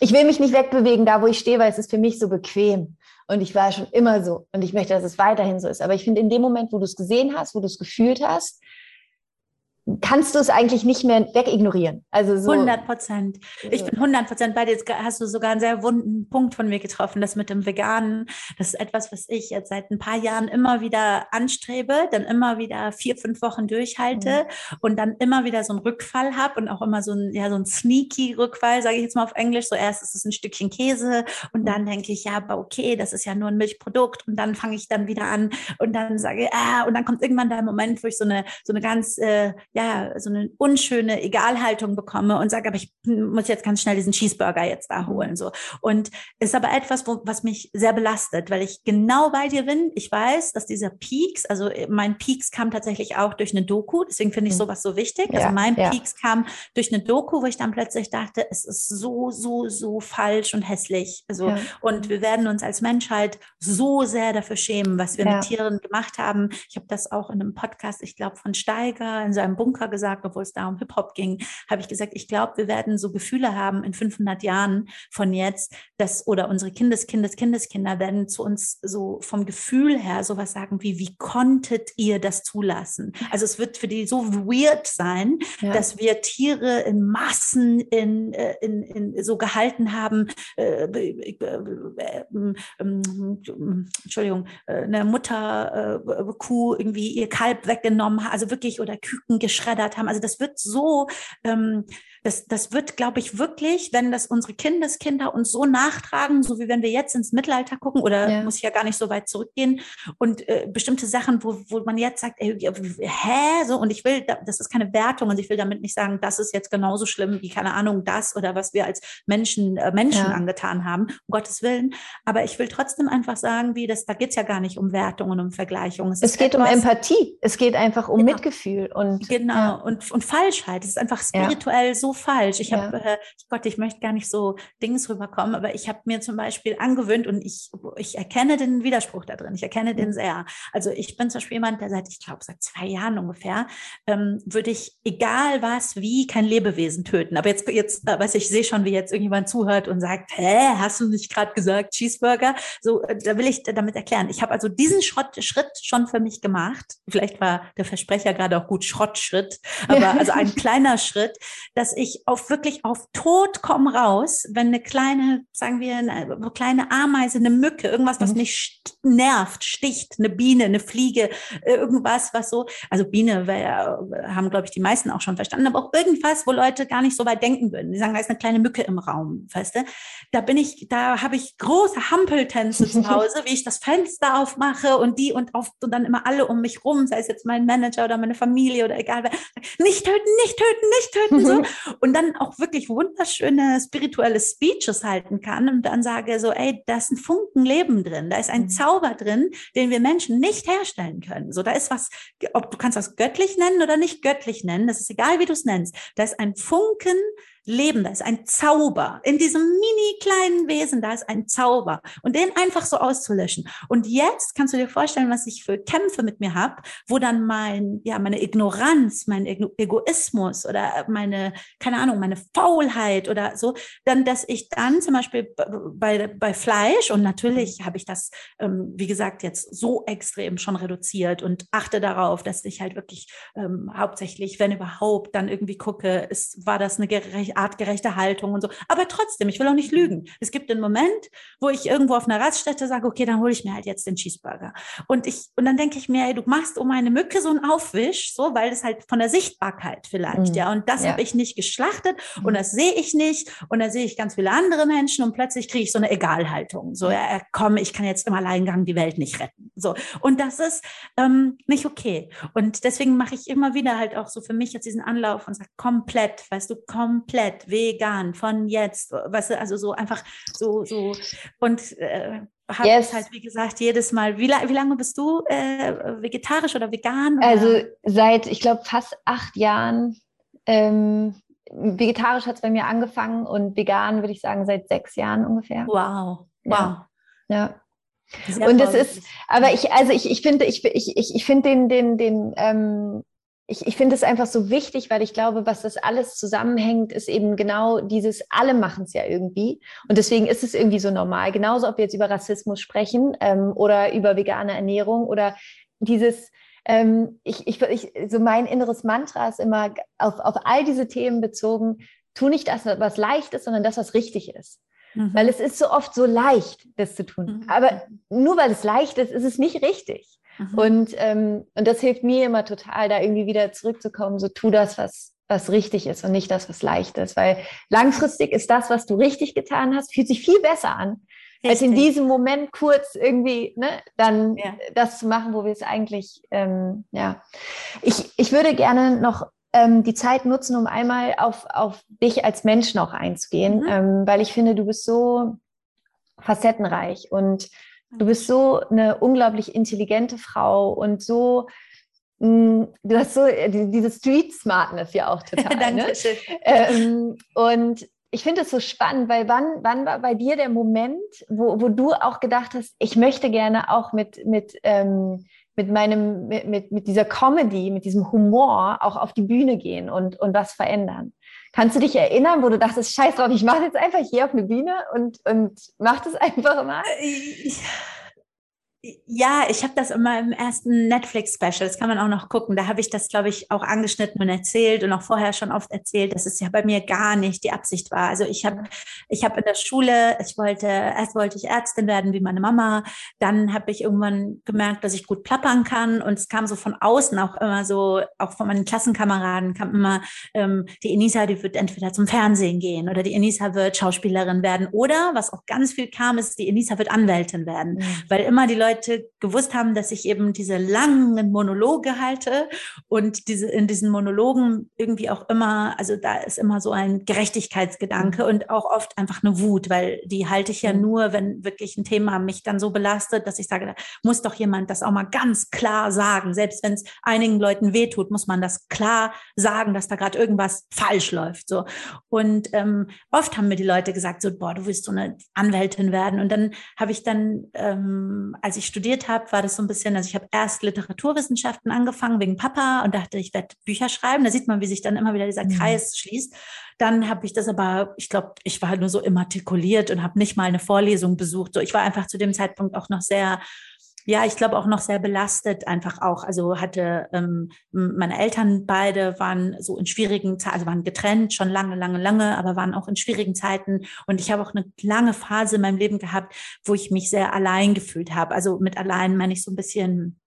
S1: ich will mich nicht wegbewegen da, wo ich stehe, weil es ist für mich so bequem. Und ich war schon immer so. Und ich möchte, dass es weiterhin so ist. Aber ich finde, in dem Moment, wo du es gesehen hast, wo du es gefühlt hast, kannst du es eigentlich nicht mehr wegignorieren.
S2: Also so. 100 Prozent. Ich bin 100 Prozent bei dir. Jetzt hast du sogar einen sehr wunden Punkt von mir getroffen, das mit dem Veganen. Das ist etwas, was ich jetzt seit ein paar Jahren immer wieder anstrebe, dann immer wieder vier, fünf Wochen durchhalte mhm. und dann immer wieder so einen Rückfall habe und auch immer so ein, ja, so ein sneaky Rückfall, sage ich jetzt mal auf Englisch. So erst ist es ein Stückchen Käse und dann denke ich, ja, aber okay, das ist ja nur ein Milchprodukt und dann fange ich dann wieder an und dann sage ich, ah, und dann kommt irgendwann der Moment, wo ich so eine, so eine ganz, äh, ja, so eine unschöne Egalhaltung bekomme und sage, aber ich muss jetzt ganz schnell diesen Cheeseburger jetzt da holen, so. Und ist aber etwas, wo, was mich sehr belastet, weil ich genau bei dir bin. Ich weiß, dass dieser Peaks, also äh, mein Peaks kam tatsächlich auch durch eine Doku, deswegen finde ich mhm. sowas so wichtig. Also ja, mein ja. Peaks kam durch eine Doku, wo ich dann plötzlich dachte, es ist so, so, so falsch und hässlich. Also, ja. und wir werden uns als Menschheit so sehr dafür schämen, was wir mit Tieren gemacht haben. Ich habe das auch in einem Podcast, ich glaube, von Steiger in seinem Bunker gesagt, obwohl es da um Hip-Hop ging, habe ich gesagt, ich glaube, wir werden so Gefühle haben in 500 Jahren von jetzt, dass, oder unsere Kindes, Kindes, Kindeskinder werden zu uns so vom Gefühl her sowas sagen wie, wie konntet ihr das zulassen? Also es wird für die so weird sein, ja. dass wir Tiere in Massen in, äh, in, in so gehalten haben, äh, äh, äh, Entschuldigung, eine Mutterkuh irgendwie ihr Kalb weggenommen, also wirklich oder Küken geschreddert gefordert haben. Also das wird so ähm, das, das wird, glaube ich, wirklich, wenn das unsere Kindeskinder uns so nachtragen, so wie wenn wir jetzt ins Mittelalter gucken, oder ja. muss ich ja gar nicht so weit zurückgehen, und äh, bestimmte Sachen, wo, wo man jetzt sagt, ey, hä, so, und ich will, das ist keine Wertung, und ich will damit nicht sagen, das ist jetzt genauso schlimm wie, keine Ahnung, das oder was wir als Menschen, äh, Menschen ja. angetan haben, um Gottes Willen. Aber ich will trotzdem einfach sagen, wie das, da geht's ja gar nicht um Wertung und um Vergleichung.
S1: Es, es geht etwas, um Empathie, es geht einfach um genau. Mitgefühl und
S2: genau ja. und, und Falschheit. Es ist einfach spirituell so falsch. Ich habe, ja. äh, Gott, ich möchte gar nicht so Dings rüberkommen, aber ich habe mir zum Beispiel angewöhnt und ich, ich erkenne den Widerspruch da drin. Ich erkenne den sehr. Also ich bin zum Beispiel jemand, der seit, ich glaube, seit zwei Jahren ungefähr, ähm, würde ich, egal was, wie, kein Lebewesen töten. Aber jetzt, jetzt, äh, weiß ich, sehe schon, wie jetzt irgendjemand zuhört und sagt, hä, hast du nicht gerade gesagt Cheeseburger? So, äh, da will ich damit erklären. Ich habe also diesen Schrott, Schritt schon für mich gemacht. Vielleicht war der Versprecher gerade auch gut Schrottschritt, aber also ein kleiner Schritt, dass ich auf wirklich auf Tod komm raus, wenn eine kleine, sagen wir, eine kleine Ameise, eine Mücke, irgendwas, was mhm. mich nervt, sticht, eine Biene, eine Fliege, äh, irgendwas, was so, also Biene wir, haben, glaube ich, die meisten auch schon verstanden, aber auch irgendwas, wo Leute gar nicht so weit denken würden. Die sagen, da ist eine kleine Mücke im Raum, weißt du? Da bin ich, da habe ich große Hampeltänze zu Hause, wie ich das Fenster aufmache und die und auf und dann immer alle um mich rum, sei es jetzt mein Manager oder meine Familie oder egal egal wer, nicht töten, nicht töten, nicht töten, so. Und dann auch wirklich wunderschöne spirituelle Speeches halten kann und dann sage so, ey, da ist ein Funken Leben drin, da ist ein mhm. Zauber drin, den wir Menschen nicht herstellen können. So, da ist was, ob du kannst das göttlich nennen oder nicht göttlich nennen, das ist egal, wie du es nennst. Da ist ein Funken Leben, da ist ein Zauber. In diesem mini kleinen Wesen, da ist ein Zauber. Und den einfach so auszulöschen. Und jetzt kannst du dir vorstellen, was ich für Kämpfe mit mir habe, wo dann mein, ja, meine Ignoranz, mein Egoismus oder meine, keine Ahnung, meine Faulheit oder so, dann, dass ich dann zum Beispiel bei, bei Fleisch und natürlich habe ich das, ähm, wie gesagt, jetzt so extrem schon reduziert und achte darauf, dass ich halt wirklich ähm, hauptsächlich, wenn überhaupt, dann irgendwie gucke, ist, war das eine gerechte artgerechte Haltung und so. Aber trotzdem, ich will auch nicht lügen. Es gibt einen Moment, wo ich irgendwo auf einer Raststätte sage, okay, dann hole ich mir halt jetzt den Cheeseburger. Und ich, und dann denke ich mir, ey, du machst um eine Mücke so einen Aufwisch, so, weil das halt von der Sichtbarkeit vielleicht, mhm. ja. Und das ja. habe ich nicht geschlachtet mhm. und das sehe ich nicht. Und da sehe ich ganz viele andere Menschen und plötzlich kriege ich so eine Egalhaltung. So, ja, komm, ich kann jetzt im Alleingang die Welt nicht retten. So. Und das ist ähm, nicht okay. Und deswegen mache ich immer wieder halt auch so für mich jetzt diesen Anlauf und sage, komplett, weißt du, komplett komplett vegan von jetzt, weißt du, also so einfach so, so und äh, habe yes. halt, wie gesagt, jedes Mal, wie, wie lange bist du äh, vegetarisch oder vegan? Oder?
S1: Also seit, ich glaube, fast acht Jahren. Ähm, vegetarisch hat es bei mir angefangen und vegan würde ich sagen seit sechs Jahren ungefähr.
S2: Wow, wow.
S1: Ja. ja. Sehr und das ist, aber ich, also ich, ich finde, ich, ich, ich, ich finde den, den, den, ähm, ich, ich finde es einfach so wichtig, weil ich glaube, was das alles zusammenhängt, ist eben genau dieses, alle machen es ja irgendwie. Und deswegen ist es irgendwie so normal. Genauso, ob wir jetzt über Rassismus sprechen ähm, oder über vegane Ernährung oder dieses, ähm, ich, ich, ich, so mein inneres Mantra ist immer auf, auf all diese Themen bezogen, tu nicht das, was leicht ist, sondern das, was richtig ist. Mhm. Weil es ist so oft so leicht, das zu tun. Mhm. Aber nur weil es leicht ist, ist es nicht richtig. Mhm. Und, ähm, und das hilft mir immer total, da irgendwie wieder zurückzukommen, so tu das, was, was richtig ist und nicht das, was leicht ist. Weil langfristig ist das, was du richtig getan hast, fühlt sich viel besser an, Richtig. als in diesem Moment kurz irgendwie ne, dann ja. das zu machen, wo wir es eigentlich, ähm, ja. Ich, ich würde gerne noch ähm, die Zeit nutzen, um einmal auf, auf dich als Mensch noch einzugehen, mhm. ähm, weil ich finde, du bist so facettenreich und Du bist so eine unglaublich intelligente Frau und so, mm, du hast so äh, diese Street Smartness ja auch total. Ne? Dankeschön. Ne? Ähm, und ich finde es so spannend, weil wann, wann war bei dir der Moment, wo, wo du auch gedacht hast, ich möchte gerne auch mit, mit, ähm, mit meinem, mit, mit, mit dieser Comedy, mit diesem Humor auch auf die Bühne gehen und, und was verändern? Kannst du dich erinnern, wo du dachtest, scheiß drauf, ich mache jetzt einfach hier auf eine Bühne und, und mach das einfach mal?
S2: Äh, ja, ich habe das immer im ersten Netflix-Special, das kann man auch noch gucken. Da habe ich das, glaube ich, auch angeschnitten und erzählt und auch vorher schon oft erzählt, dass es ja bei mir gar nicht die Absicht war. Also ich habe ich hab in der Schule, ich wollte, erst wollte ich Ärztin werden wie meine Mama, dann habe ich irgendwann gemerkt, dass ich gut plappern kann und es kam so von außen auch immer so, auch von meinen Klassenkameraden kam immer, ähm, die Enisa, die wird entweder zum Fernsehen gehen oder die Enisa wird Schauspielerin werden oder, was auch ganz viel kam, ist, die Enisa wird Anwältin werden, mhm. weil immer die Leute Leute gewusst haben, dass ich eben diese langen Monologe halte und diese, in diesen Monologen irgendwie auch immer, also da ist immer so ein Gerechtigkeitsgedanke und auch oft einfach eine Wut, weil die halte ich ja mhm. nur, wenn wirklich ein Thema mich dann so belastet, dass ich sage, da muss doch jemand das auch mal ganz klar sagen. Selbst wenn es einigen Leuten wehtut, muss man das klar sagen, dass da gerade irgendwas falsch läuft. So. Und ähm, oft haben mir die Leute gesagt, so, boah, du willst so eine Anwältin werden. Und dann habe ich dann, ähm, als ich ich studiert habe, war das so ein bisschen, also ich habe erst Literaturwissenschaften angefangen wegen Papa und dachte, ich werde Bücher schreiben. Da sieht man, wie sich dann immer wieder dieser mhm. Kreis schließt. Dann habe ich das aber, ich glaube, ich war nur so immatrikuliert und habe nicht mal eine Vorlesung besucht. So, ich war einfach zu dem Zeitpunkt auch noch sehr ja, ich glaube auch noch sehr belastet einfach auch. Also hatte ähm, meine Eltern beide waren so in schwierigen Zeiten, also waren getrennt schon lange, lange, lange, aber waren auch in schwierigen Zeiten. Und ich habe auch eine lange Phase in meinem Leben gehabt, wo ich mich sehr allein gefühlt habe. Also mit allein meine ich so ein bisschen,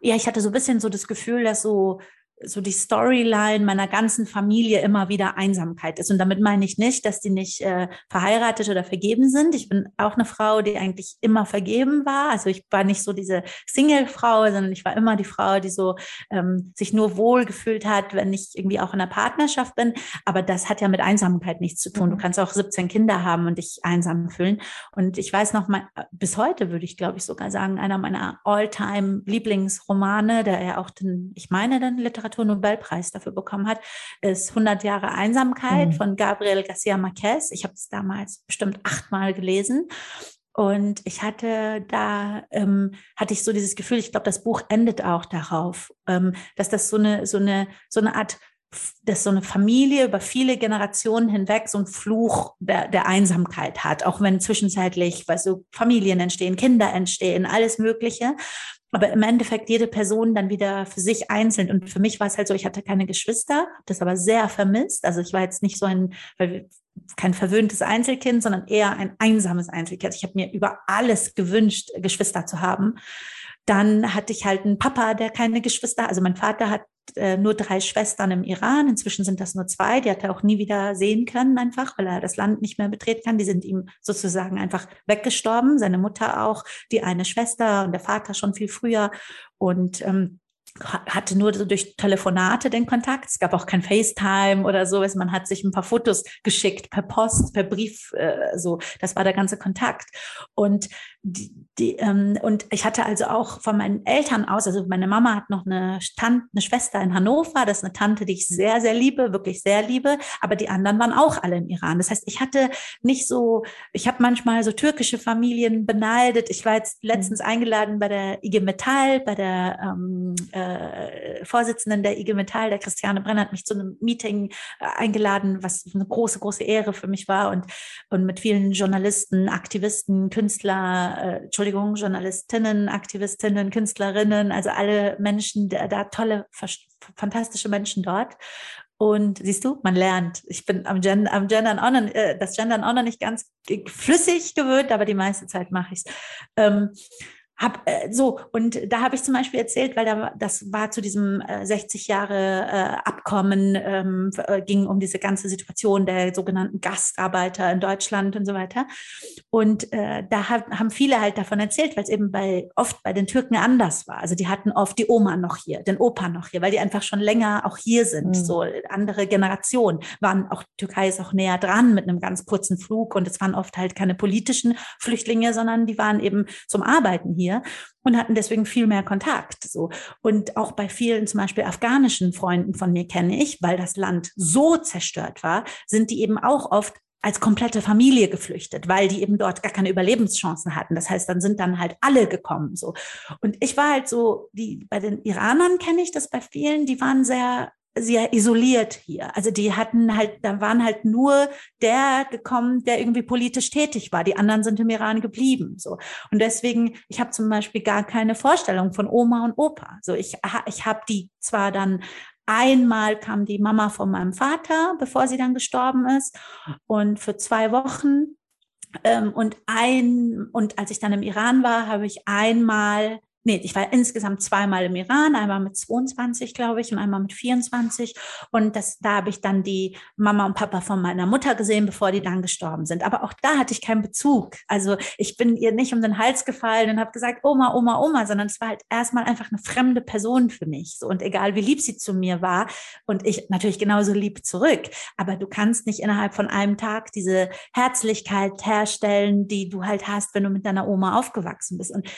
S2: ja, ich hatte so ein bisschen so das Gefühl, dass so so die Storyline meiner ganzen Familie immer wieder Einsamkeit ist. Und damit meine ich nicht, dass die nicht äh, verheiratet oder vergeben sind. Ich bin auch eine Frau, die eigentlich immer vergeben war. Also ich war nicht so diese Single-Frau, sondern ich war immer die Frau, die so ähm, sich nur wohl gefühlt hat, wenn ich irgendwie auch in einer Partnerschaft bin. Aber das hat ja mit Einsamkeit nichts zu tun. Du mhm. kannst auch 17 Kinder haben und dich einsam fühlen. Und ich weiß noch mal, bis heute würde ich, glaube ich, sogar sagen, einer meiner All-Time-Lieblingsromane, der ja auch den, ich meine, den Literatur Literaturnobelpreis dafür bekommen hat, ist 100 Jahre Einsamkeit mhm. von Gabriel Garcia Marquez. Ich habe es damals bestimmt achtmal gelesen. Und ich hatte da, ähm, hatte ich so dieses Gefühl, ich glaube, das Buch endet auch darauf, ähm, dass das so eine, so eine, so eine Art dass so eine Familie über viele Generationen hinweg so einen Fluch der, der Einsamkeit hat, auch wenn zwischenzeitlich, weil so Familien entstehen, Kinder entstehen, alles Mögliche aber im Endeffekt jede Person dann wieder für sich einzeln. Und für mich war es halt so, ich hatte keine Geschwister, das aber sehr vermisst. Also ich war jetzt nicht so ein, weil kein verwöhntes Einzelkind, sondern eher ein einsames Einzelkind. Ich habe mir über alles gewünscht, Geschwister zu haben. Dann hatte ich halt einen Papa, der keine Geschwister, also mein Vater hat äh, nur drei Schwestern im Iran. Inzwischen sind das nur zwei. Die hat er auch nie wieder sehen können, einfach, weil er das Land nicht mehr betreten kann. Die sind ihm sozusagen einfach weggestorben. Seine Mutter auch, die eine Schwester und der Vater schon viel früher. Und ähm, hatte nur so durch Telefonate den Kontakt. Es gab auch kein FaceTime oder so. Man hat sich ein paar Fotos geschickt per Post, per Brief, äh, so. Das war der ganze Kontakt. Und die, die, ähm, und ich hatte also auch von meinen Eltern aus, also meine Mama hat noch eine, Tante, eine Schwester in Hannover, das ist eine Tante, die ich sehr, sehr liebe, wirklich sehr liebe, aber die anderen waren auch alle im Iran. Das heißt, ich hatte nicht so, ich habe manchmal so türkische Familien beneidet. Ich war jetzt letztens mhm. eingeladen bei der IG Metall, bei der ähm, äh, Vorsitzenden der IG Metall, der Christiane Brenner, hat mich zu einem Meeting äh, eingeladen, was eine große, große Ehre für mich war und, und mit vielen Journalisten, Aktivisten, Künstler, äh, Entschuldigung, Journalistinnen, Aktivistinnen, Künstlerinnen, also alle Menschen, da, da tolle, fantastische Menschen dort. Und siehst du, man lernt. Ich bin am, Gen am Gendern auch noch, äh, das Gendern auch noch nicht ganz flüssig gewöhnt, aber die meiste Zeit mache ich es. Ähm, hab, äh, so, und da habe ich zum Beispiel erzählt, weil da, das war zu diesem äh, 60 Jahre äh, Abkommen, ähm, äh, ging um diese ganze Situation der sogenannten Gastarbeiter in Deutschland und so weiter. Und äh, da hat, haben viele halt davon erzählt, weil es eben bei oft bei den Türken anders war. Also die hatten oft die Oma noch hier, den Opa noch hier, weil die einfach schon länger auch hier sind. Mhm. So andere Generationen waren auch, Türkei ist auch näher dran mit einem ganz kurzen Flug und es waren oft halt keine politischen Flüchtlinge, sondern die waren eben zum Arbeiten hier hier und hatten deswegen viel mehr Kontakt. So. Und auch bei vielen zum Beispiel afghanischen Freunden von mir kenne ich, weil das Land so zerstört war, sind die eben auch oft als komplette Familie geflüchtet, weil die eben dort gar keine Überlebenschancen hatten. Das heißt, dann sind dann halt alle gekommen, so. Und ich war halt so, die, bei den Iranern kenne ich das bei vielen, die waren sehr sehr isoliert hier. Also die hatten halt, da waren halt nur der gekommen, der irgendwie politisch tätig war. Die anderen sind im Iran geblieben. So und deswegen, ich habe zum Beispiel gar keine Vorstellung von Oma und Opa. So ich, ich habe die zwar dann einmal kam die Mama von meinem Vater, bevor sie dann gestorben ist, und für zwei Wochen ähm, und ein und als ich dann im Iran war, habe ich einmal nee, ich war insgesamt zweimal im Iran, einmal mit 22, glaube ich, und einmal mit 24. Und das, da habe ich dann die Mama und Papa von meiner Mutter gesehen, bevor die dann gestorben sind. Aber auch da hatte ich keinen Bezug. Also ich bin ihr nicht um den Hals gefallen und habe gesagt, Oma, Oma, Oma, sondern es war halt erstmal einfach eine fremde Person für mich. So, und egal wie lieb sie zu mir war und ich natürlich genauso lieb zurück. Aber du kannst nicht innerhalb von einem Tag diese Herzlichkeit herstellen, die du halt hast, wenn du mit deiner Oma aufgewachsen bist. Und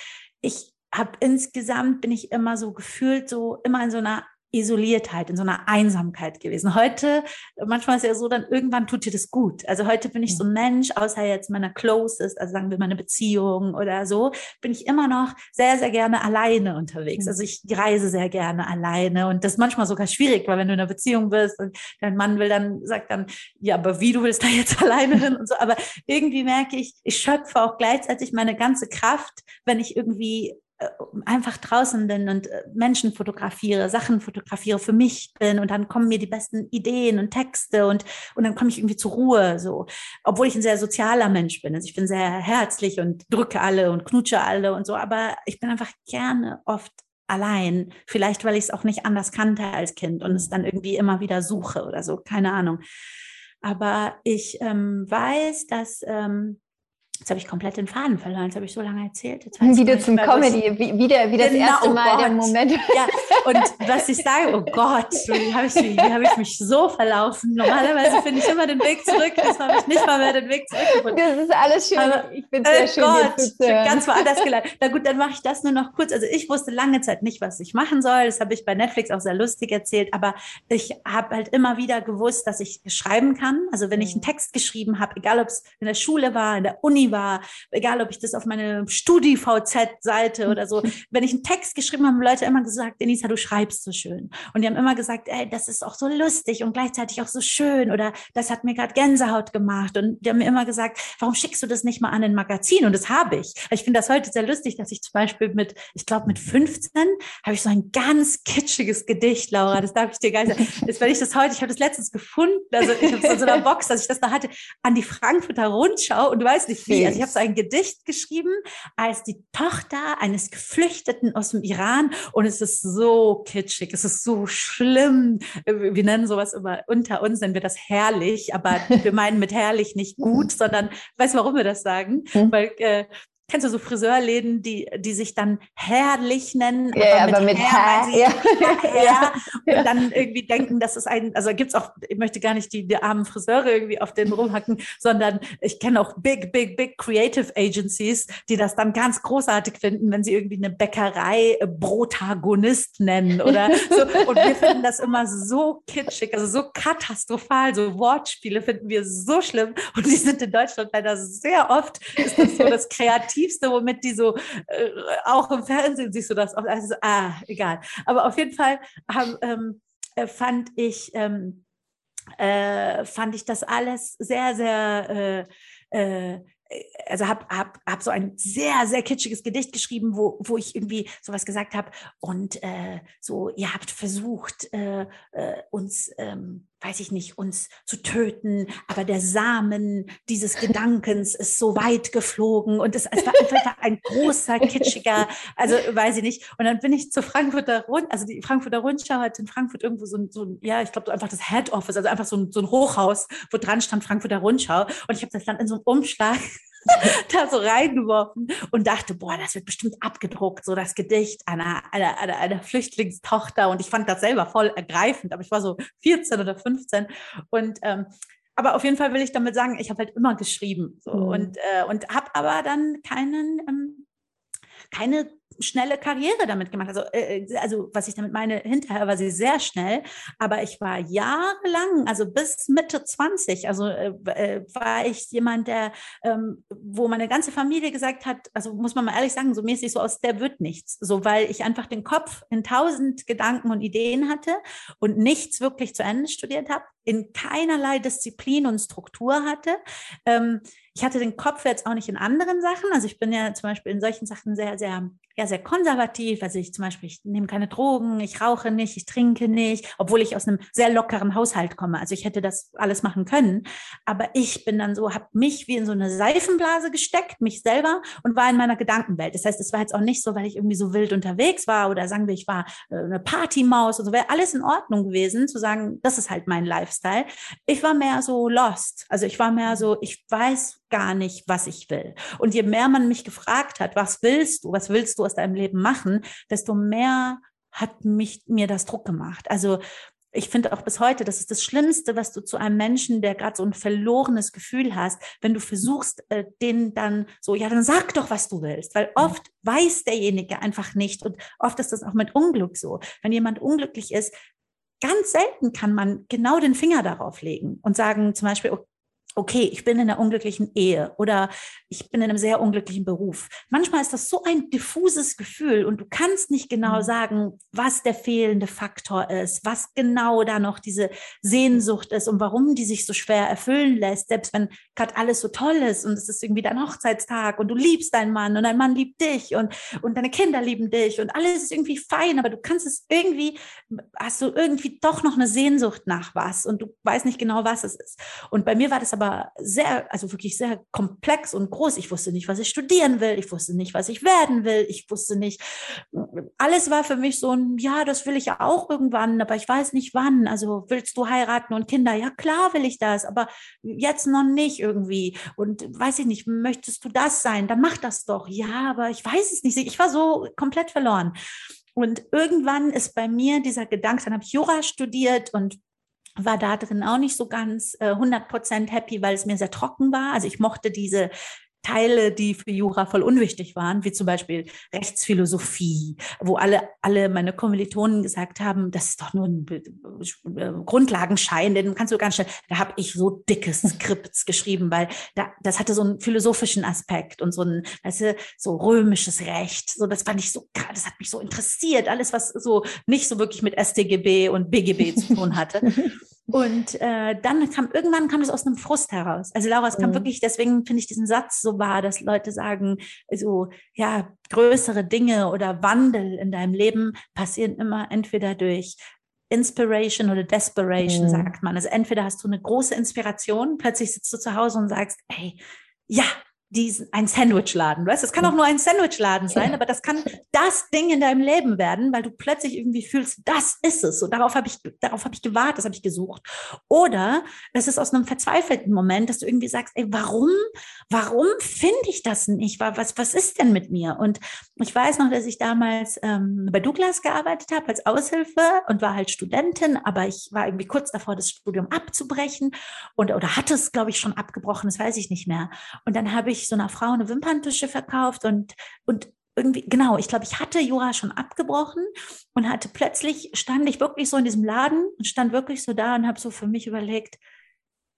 S2: ich habe insgesamt bin ich immer so gefühlt so immer in so einer Isoliertheit, in so einer Einsamkeit gewesen. Heute, manchmal ist ja so, dann irgendwann tut dir das gut. Also heute bin ich so ein Mensch, außer jetzt meiner Closest, also sagen wir meine Beziehung oder so, bin ich immer noch sehr, sehr gerne alleine unterwegs. Mhm. Also ich reise sehr gerne alleine und das ist manchmal sogar schwierig, weil wenn du in einer Beziehung bist und dein Mann will dann, sagt dann, ja, aber wie du willst da jetzt alleine hin und so. Aber irgendwie merke ich, ich schöpfe auch gleichzeitig meine ganze Kraft, wenn ich irgendwie einfach draußen bin und äh, Menschen fotografiere, Sachen fotografiere, für mich bin und dann kommen mir die besten Ideen und Texte und, und dann komme ich irgendwie zur Ruhe, so. Obwohl ich ein sehr sozialer Mensch bin. Also ich bin sehr herzlich und drücke alle und knutsche alle und so, aber ich bin einfach gerne oft allein. Vielleicht, weil ich es auch nicht anders kannte als Kind und es dann irgendwie immer wieder suche oder so, keine Ahnung. Aber ich ähm, weiß, dass ähm, Jetzt habe ich komplett den Faden verloren. Jetzt habe ich so lange erzählt. Jetzt
S1: wieder zum Comedy, wie, wieder, wie das genau, erste Mal oh der Moment.
S2: Ja, und was ich sage, oh Gott, wie habe ich, wie hab ich mich so verlaufen? Normalerweise finde ich immer den Weg zurück. Jetzt habe ich nicht mal mehr den Weg zurück.
S1: Das ist alles schön. Aber,
S2: ich bin sehr oh schön. Gott, ich bin ganz woanders gelandet. Na gut, dann mache ich das nur noch kurz. Also ich wusste lange Zeit nicht, was ich machen soll. Das habe ich bei Netflix auch sehr lustig erzählt. Aber ich habe halt immer wieder gewusst, dass ich schreiben kann. Also wenn ich einen mhm. Text geschrieben habe, egal ob es in der Schule war, in der Uni war, egal ob ich das auf meine Studi-VZ-Seite oder so, wenn ich einen Text geschrieben habe, haben Leute immer gesagt, Denisa, du schreibst so schön. Und die haben immer gesagt, ey, das ist auch so lustig und gleichzeitig auch so schön oder das hat mir gerade Gänsehaut gemacht. Und die haben mir immer gesagt, warum schickst du das nicht mal an ein Magazin? Und das habe ich. Ich finde das heute sehr lustig, dass ich zum Beispiel mit, ich glaube mit 15 habe ich so ein ganz kitschiges Gedicht, Laura, das darf ich dir gar nicht sagen. Das, wenn ich das heute, ich habe das letztens gefunden, also ich habe so in so einer Box, dass ich das da hatte, an die Frankfurter Rundschau und du weißt nicht wie. Also ich habe so ein Gedicht geschrieben als die Tochter eines Geflüchteten aus dem Iran und es ist so kitschig, es ist so schlimm. Wir nennen sowas immer unter uns, nennen wir das herrlich, aber wir meinen mit herrlich nicht gut, sondern weißt du, warum wir das sagen? Mhm. Weil äh, kennst du so Friseurläden, die, die sich dann herrlich nennen,
S1: ja, aber mit, Herr,
S2: aber mit Herr, ja. ja, und dann irgendwie denken, dass es ein, also gibt's auch, ich möchte gar nicht die, die armen Friseure irgendwie auf den rumhacken, sondern ich kenne auch big, big, big Creative Agencies, die das dann ganz großartig finden, wenn sie irgendwie eine Bäckerei äh, Protagonist nennen oder so. Und wir finden das immer so kitschig, also so katastrophal, so Wortspiele finden wir so schlimm und die sind in Deutschland leider sehr oft, ist das so das Kreativ Kreativste, womit die so, äh, auch im Fernsehen siehst du das oft. Also, ah, egal. Aber auf jeden Fall haben, ähm, äh, fand ich, ähm, äh, fand ich das alles sehr, sehr, äh, äh also habe hab, hab so ein sehr, sehr kitschiges Gedicht geschrieben, wo, wo ich irgendwie sowas gesagt habe. Und äh, so, ihr habt versucht, äh, äh, uns, ähm, weiß ich nicht, uns zu töten, aber der Samen dieses Gedankens ist so weit geflogen und es, es war einfach ein großer, kitschiger, also weiß ich nicht. Und dann bin ich zur Frankfurter Rund, also die Frankfurter Rundschau hat in Frankfurt irgendwo so ein, so ein ja, ich glaube einfach das Head Office, also einfach so ein, so ein Hochhaus, wo dran stand Frankfurter Rundschau. Und ich habe das dann in so einem Umschlag da so reingeworfen und dachte, boah, das wird bestimmt abgedruckt, so das Gedicht einer, einer, einer, einer Flüchtlingstochter. Und ich fand das selber voll ergreifend, aber ich war so 14 oder 15 und ähm, aber auf jeden Fall will ich damit sagen, ich habe halt immer geschrieben so, mhm. und, äh, und habe aber dann keinen, ähm, keine schnelle Karriere damit gemacht. Also, äh, äh, also was ich damit meine, hinterher war sie sehr schnell, aber ich war jahrelang, also bis Mitte 20, also äh, äh, war ich jemand, der, ähm, wo meine ganze Familie gesagt hat, also muss man mal ehrlich sagen, so mäßig so aus der wird nichts, so weil ich einfach den Kopf in tausend Gedanken und Ideen hatte und nichts wirklich zu Ende studiert habe, in keinerlei Disziplin und Struktur hatte. Ähm, ich hatte den Kopf jetzt auch nicht in anderen Sachen. Also ich bin ja zum Beispiel in solchen Sachen sehr, sehr, ja, sehr konservativ. Also ich zum Beispiel, ich nehme keine Drogen, ich rauche nicht, ich trinke nicht, obwohl ich aus einem sehr lockeren Haushalt komme. Also ich hätte das alles machen können. Aber ich bin dann so, habe mich wie in so eine Seifenblase gesteckt, mich selber und war in meiner Gedankenwelt. Das heißt, es war jetzt auch nicht so, weil ich irgendwie so wild unterwegs war oder sagen wir, ich war äh, eine Partymaus und so, wäre alles in Ordnung gewesen, zu sagen, das ist halt mein Lifestyle. Ich war mehr so lost. Also ich war mehr so, ich weiß, gar nicht, was ich will. Und je mehr man mich gefragt hat, was willst du, was willst du aus deinem Leben machen, desto mehr hat mich mir das Druck gemacht. Also ich finde auch bis heute, das ist das Schlimmste, was du zu einem Menschen, der gerade so ein verlorenes Gefühl hast, wenn du versuchst, äh, den dann so, ja, dann sag doch, was du willst, weil oft weiß derjenige einfach nicht und oft ist das auch mit Unglück so. Wenn jemand unglücklich ist, ganz selten kann man genau den Finger darauf legen und sagen zum Beispiel, okay, ich bin in einer unglücklichen Ehe oder ich bin in einem sehr unglücklichen Beruf. Manchmal ist das so ein diffuses Gefühl und du kannst nicht genau mhm. sagen, was der fehlende Faktor ist, was genau da noch diese Sehnsucht ist und warum die sich so schwer erfüllen lässt, selbst wenn gerade alles so toll ist und es ist irgendwie dein Hochzeitstag und du liebst deinen Mann und dein Mann liebt dich und, und deine Kinder lieben dich und alles ist irgendwie fein, aber du kannst es irgendwie, hast du irgendwie doch noch eine Sehnsucht nach was und du weißt nicht genau, was es ist. Und bei mir war das aber war sehr, also wirklich sehr komplex und groß. Ich wusste nicht, was ich studieren will. Ich wusste nicht, was ich werden will. Ich wusste nicht, alles war für mich so ein, ja, das will ich ja auch irgendwann, aber ich weiß nicht wann. Also willst du heiraten und Kinder? Ja, klar will ich das, aber jetzt noch nicht irgendwie. Und weiß ich nicht, möchtest du das sein? Dann mach das doch. Ja, aber ich weiß es nicht. Ich war so komplett verloren. Und irgendwann ist bei mir dieser Gedanke, dann habe ich Jura studiert und war da drin auch nicht so ganz äh, 100% happy, weil es mir sehr trocken war. Also ich mochte diese Teile, die für Jura voll unwichtig waren, wie zum Beispiel Rechtsphilosophie, wo alle, alle meine Kommilitonen gesagt haben, das ist doch nur ein äh, Grundlagenschein, den kannst du ganz schnell, da habe ich so dicke Skripts geschrieben, weil da, das hatte so einen philosophischen Aspekt und so ein, weißt du, so römisches Recht, so das fand ich so, das hat mich so interessiert, alles was so nicht so wirklich mit StGB und BGB zu tun hatte. Und äh, dann kam irgendwann kam das aus einem Frust heraus. Also Laura, es kam mhm. wirklich, deswegen finde ich diesen Satz so wahr, dass Leute sagen, so ja, größere Dinge oder Wandel in deinem Leben passieren immer entweder durch Inspiration oder Desperation, mhm. sagt man. Also entweder hast du eine große Inspiration, plötzlich sitzt du zu Hause und sagst, hey, ja, diesen, ein Sandwichladen. Weißt, es kann auch nur ein Sandwichladen sein, aber das kann das Ding in deinem Leben werden, weil du plötzlich irgendwie fühlst, das ist es. So darauf habe ich, darauf habe ich gewartet, das habe ich gesucht. Oder es ist aus einem verzweifelten Moment, dass du irgendwie sagst, ey, warum, warum finde ich das nicht? Was, was ist denn mit mir? Und ich weiß noch, dass ich damals ähm, bei Douglas gearbeitet habe als Aushilfe und war halt Studentin, aber ich war irgendwie kurz davor, das Studium abzubrechen und oder hatte es, glaube ich, schon abgebrochen, das weiß ich nicht mehr. Und dann habe ich ich so einer Frau eine Wimperntusche verkauft und, und irgendwie, genau, ich glaube, ich hatte Jura schon abgebrochen und hatte plötzlich, stand ich wirklich so in diesem Laden und stand wirklich so da und habe so für mich überlegt,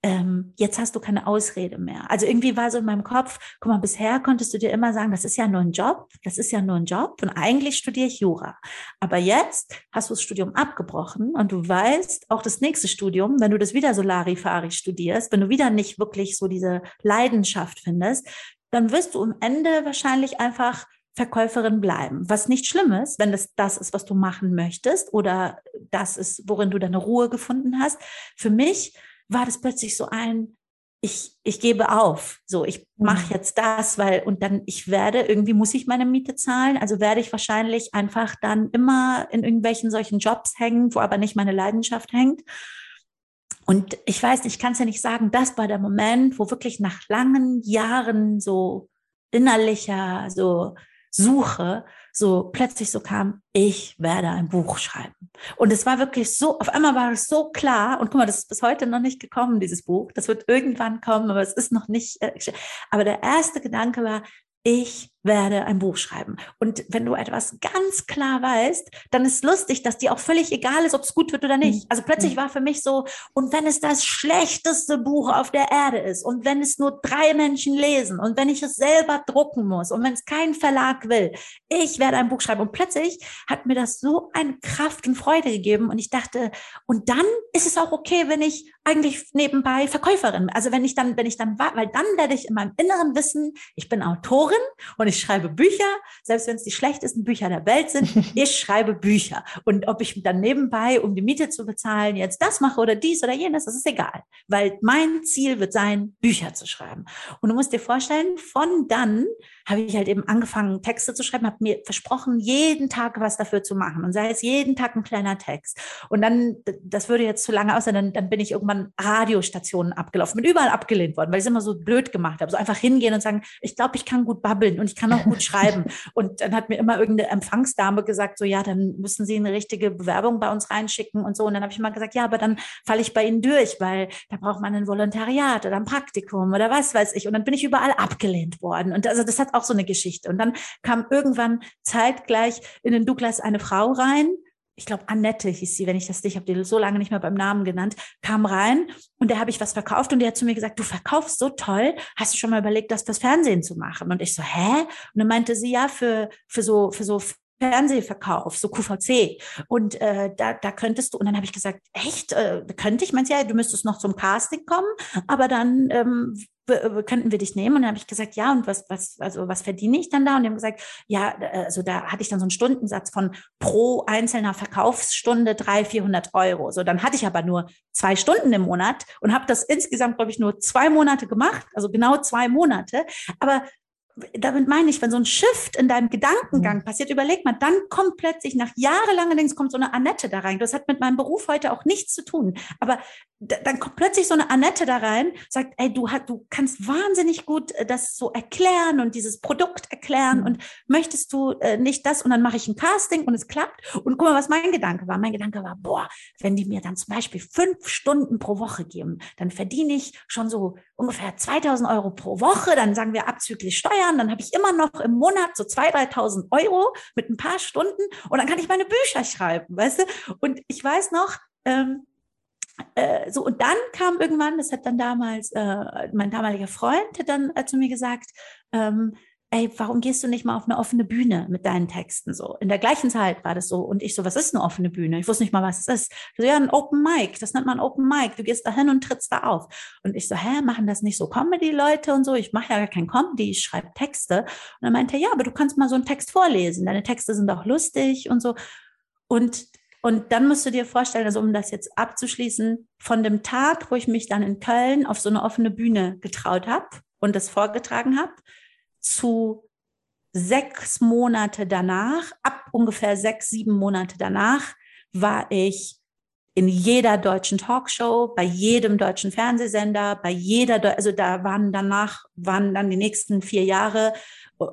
S2: ähm, jetzt hast du keine Ausrede mehr. Also irgendwie war so in meinem Kopf, guck mal, bisher konntest du dir immer sagen, das ist ja nur ein Job, das ist ja nur ein Job und eigentlich studiere ich Jura. Aber jetzt hast du das Studium abgebrochen und du weißt, auch das nächste Studium, wenn du das wieder so Larifari studierst, wenn du wieder nicht wirklich so diese Leidenschaft findest, dann wirst du am Ende wahrscheinlich einfach Verkäuferin bleiben. Was nicht schlimm ist, wenn das das ist, was du machen möchtest oder das ist, worin du deine Ruhe gefunden hast. Für mich war das plötzlich so ein, ich, ich gebe auf. So, ich mache mhm. jetzt das, weil, und dann, ich werde, irgendwie muss ich meine Miete zahlen. Also werde ich wahrscheinlich einfach dann immer in irgendwelchen solchen Jobs hängen, wo aber nicht meine Leidenschaft hängt. Und ich weiß, ich kann es ja nicht sagen, das war der Moment, wo wirklich nach langen Jahren so innerlicher, so Suche, so plötzlich so kam, ich werde ein Buch schreiben. Und es war wirklich so, auf einmal war es so klar, und guck mal, das ist bis heute noch nicht gekommen, dieses Buch. Das wird irgendwann kommen, aber es ist noch nicht. Äh, aber der erste Gedanke war, ich werde ein Buch schreiben. Und wenn du etwas ganz klar weißt, dann ist lustig, dass dir auch völlig egal ist, ob es gut wird oder nicht. Also plötzlich mhm. war für mich so, und wenn es das schlechteste Buch auf der Erde ist und wenn es nur drei Menschen lesen und wenn ich es selber drucken muss und wenn es kein Verlag will, ich werde ein Buch schreiben. Und plötzlich hat mir das so eine Kraft und Freude gegeben und ich dachte, und dann ist es auch okay, wenn ich eigentlich nebenbei Verkäuferin, also wenn ich dann, wenn ich dann war, weil dann werde ich in meinem Inneren wissen, ich bin Autorin und ich schreibe Bücher, selbst wenn es die schlechtesten Bücher der Welt sind, ich schreibe Bücher. Und ob ich dann nebenbei, um die Miete zu bezahlen, jetzt das mache oder dies oder jenes, das ist egal. Weil mein Ziel wird sein, Bücher zu schreiben. Und du musst dir vorstellen, von dann habe ich halt eben angefangen, Texte zu schreiben, habe mir versprochen, jeden Tag was dafür zu machen. Und sei es jeden Tag ein kleiner Text. Und dann, das würde jetzt zu lange aussehen, dann, dann bin ich irgendwann Radiostationen abgelaufen, bin überall abgelehnt worden, weil ich es immer so blöd gemacht habe. So einfach hingehen und sagen, ich glaube, ich kann gut babbeln und ich kann auch gut schreiben. Und dann hat mir immer irgendeine Empfangsdame gesagt, so ja, dann müssen Sie eine richtige Bewerbung bei uns reinschicken und so. Und dann habe ich immer gesagt, ja, aber dann falle ich bei Ihnen durch, weil da braucht man ein Volontariat oder ein Praktikum oder was weiß ich. Und dann bin ich überall abgelehnt worden. Und also das hat auch so eine Geschichte. Und dann kam irgendwann zeitgleich in den Douglas eine Frau rein, ich glaube, Annette hieß sie, wenn ich das nicht, ich habe die so lange nicht mehr beim Namen genannt, kam rein und der habe ich was verkauft und der hat zu mir gesagt, du verkaufst so toll, hast du schon mal überlegt, das fürs Fernsehen zu machen? Und ich so, hä? Und dann meinte sie, ja, für, für so, für so Fernsehverkauf, so QVC. Und äh, da, da könntest du, und dann habe ich gesagt, echt, äh, könnte ich? Meinst ja, du müsstest noch zum Casting kommen, aber dann ähm, könnten wir dich nehmen? Und dann habe ich gesagt, ja, und was, was, also was verdiene ich dann da? Und die haben gesagt, ja, also da hatte ich dann so einen Stundensatz von pro einzelner Verkaufsstunde 300, 400 Euro. So, dann hatte ich aber nur zwei Stunden im Monat und habe das insgesamt, glaube ich, nur zwei Monate gemacht, also genau zwei Monate. Aber damit meine ich, wenn so ein Shift in deinem Gedankengang mhm. passiert, überleg mal, dann kommt plötzlich nach jahrelanger Dings kommt so eine Annette da rein. Das hat mit meinem Beruf heute auch nichts zu tun. Aber dann kommt plötzlich so eine Annette da rein, sagt, ey, du, hast, du kannst wahnsinnig gut äh, das so erklären und dieses Produkt erklären mhm. und möchtest du äh, nicht das und dann mache ich ein Casting und es klappt. Und guck mal, was mein Gedanke war. Mein Gedanke war, boah, wenn die mir dann zum Beispiel fünf Stunden pro Woche geben, dann verdiene ich schon so ungefähr 2000 Euro pro Woche, dann sagen wir abzüglich Steuern, dann habe ich immer noch im Monat so 2.000, 3.000 Euro mit ein paar Stunden und dann kann ich meine Bücher schreiben, weißt du? Und ich weiß noch, ähm, äh, so, und dann kam irgendwann, das hat dann damals äh, mein damaliger Freund dann äh, zu mir gesagt, ähm, ey, warum gehst du nicht mal auf eine offene Bühne mit deinen Texten so? In der gleichen Zeit war das so. Und ich so, was ist eine offene Bühne? Ich wusste nicht mal, was es ist. So, ja, ein Open Mic, das nennt man Open Mic. Du gehst da hin und trittst da auf. Und ich so, hä, machen das nicht so Comedy-Leute und so? Ich mache ja gar kein Comedy, ich schreibe Texte. Und er meinte, ja, aber du kannst mal so einen Text vorlesen. Deine Texte sind auch lustig und so. Und und dann musst du dir vorstellen, also um das jetzt abzuschließen, von dem Tag, wo ich mich dann in Köln auf so eine offene Bühne getraut habe und das vorgetragen habe, zu sechs Monate danach, ab ungefähr sechs, sieben Monate danach, war ich in jeder deutschen Talkshow, bei jedem deutschen Fernsehsender, bei jeder, also da waren danach, waren dann die nächsten vier Jahre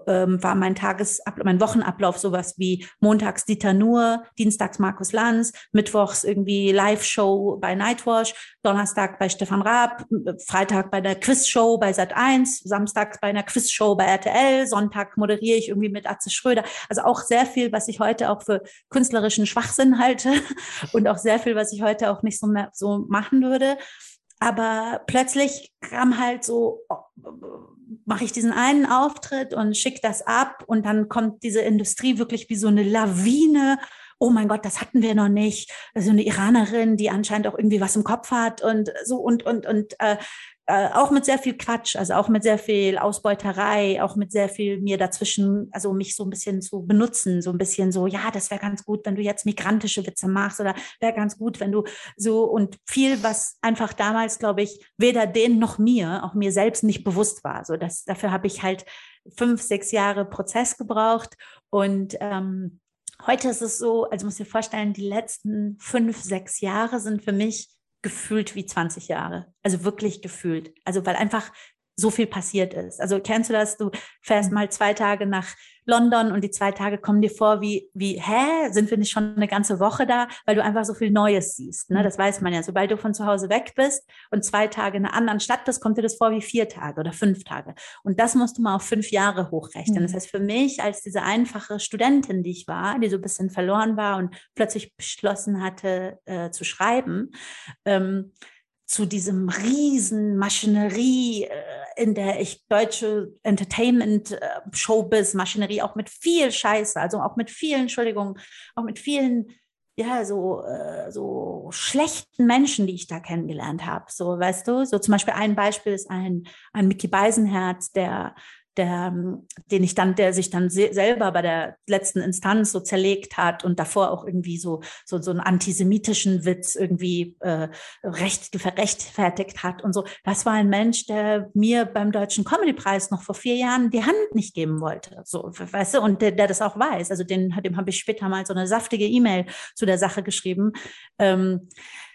S2: ähm, war mein Tagesablauf, mein Wochenablauf sowas wie montags Dieter Nuhr, dienstags Markus Lanz, mittwochs irgendwie Live-Show bei Nightwash, Donnerstag bei Stefan Raab, Freitag bei der Quizshow bei Sat1, samstags bei einer Quizshow bei RTL, Sonntag moderiere ich irgendwie mit Atze Schröder. Also auch sehr viel, was ich heute auch für künstlerischen Schwachsinn halte und auch sehr viel, was ich heute auch nicht so mehr so machen würde. Aber plötzlich kam halt so, mache ich diesen einen Auftritt und schicke das ab und dann kommt diese Industrie wirklich wie so eine Lawine. Oh mein Gott, das hatten wir noch nicht. Also eine Iranerin, die anscheinend auch irgendwie was im Kopf hat und so und und und äh, äh, auch mit sehr viel Quatsch, also auch mit sehr viel Ausbeuterei, auch mit sehr viel mir dazwischen, also mich so ein bisschen zu benutzen, so ein bisschen so, ja, das wäre ganz gut, wenn du jetzt migrantische Witze machst oder wäre ganz gut, wenn du so und viel, was einfach damals, glaube ich, weder denen noch mir, auch mir selbst nicht bewusst war. So, das, dafür habe ich halt fünf, sechs Jahre Prozess gebraucht und ähm, heute ist es so, also muss dir vorstellen, die letzten fünf, sechs Jahre sind für mich gefühlt wie 20 Jahre. Also wirklich gefühlt. Also weil einfach so viel passiert ist. Also kennst du das? Du fährst mal zwei Tage nach London und die zwei Tage kommen dir vor wie, wie, hä, sind wir nicht schon eine ganze Woche da, weil du einfach so viel Neues siehst. Ne? Mhm. Das weiß man ja. Sobald du von zu Hause weg bist und zwei Tage in einer anderen Stadt bist, kommt dir das vor wie vier Tage oder fünf Tage. Und das musst du mal auf fünf Jahre hochrechnen. Mhm. Das heißt, für mich als diese einfache Studentin, die ich war, die so ein bisschen verloren war und plötzlich beschlossen hatte äh, zu schreiben, ähm, zu diesem riesen Maschinerie, äh, in der ich deutsche Entertainment äh, Showbiz Maschinerie auch mit viel Scheiße, also auch mit vielen, Entschuldigung, auch mit vielen ja, so, äh, so schlechten Menschen, die ich da kennengelernt habe. So, weißt du, so zum Beispiel ein Beispiel ist ein, ein Mickey Beisenherz, der der, den ich dann, der sich dann se selber bei der letzten Instanz so zerlegt hat und davor auch irgendwie so, so, so einen antisemitischen Witz irgendwie äh, recht, verrechtfertigt hat und so. Das war ein Mensch, der mir beim Deutschen Comedypreis noch vor vier Jahren die Hand nicht geben wollte. So, weißt du, und der, der das auch weiß. Also den, dem habe ich später mal so eine saftige E-Mail zu der Sache geschrieben. Ähm,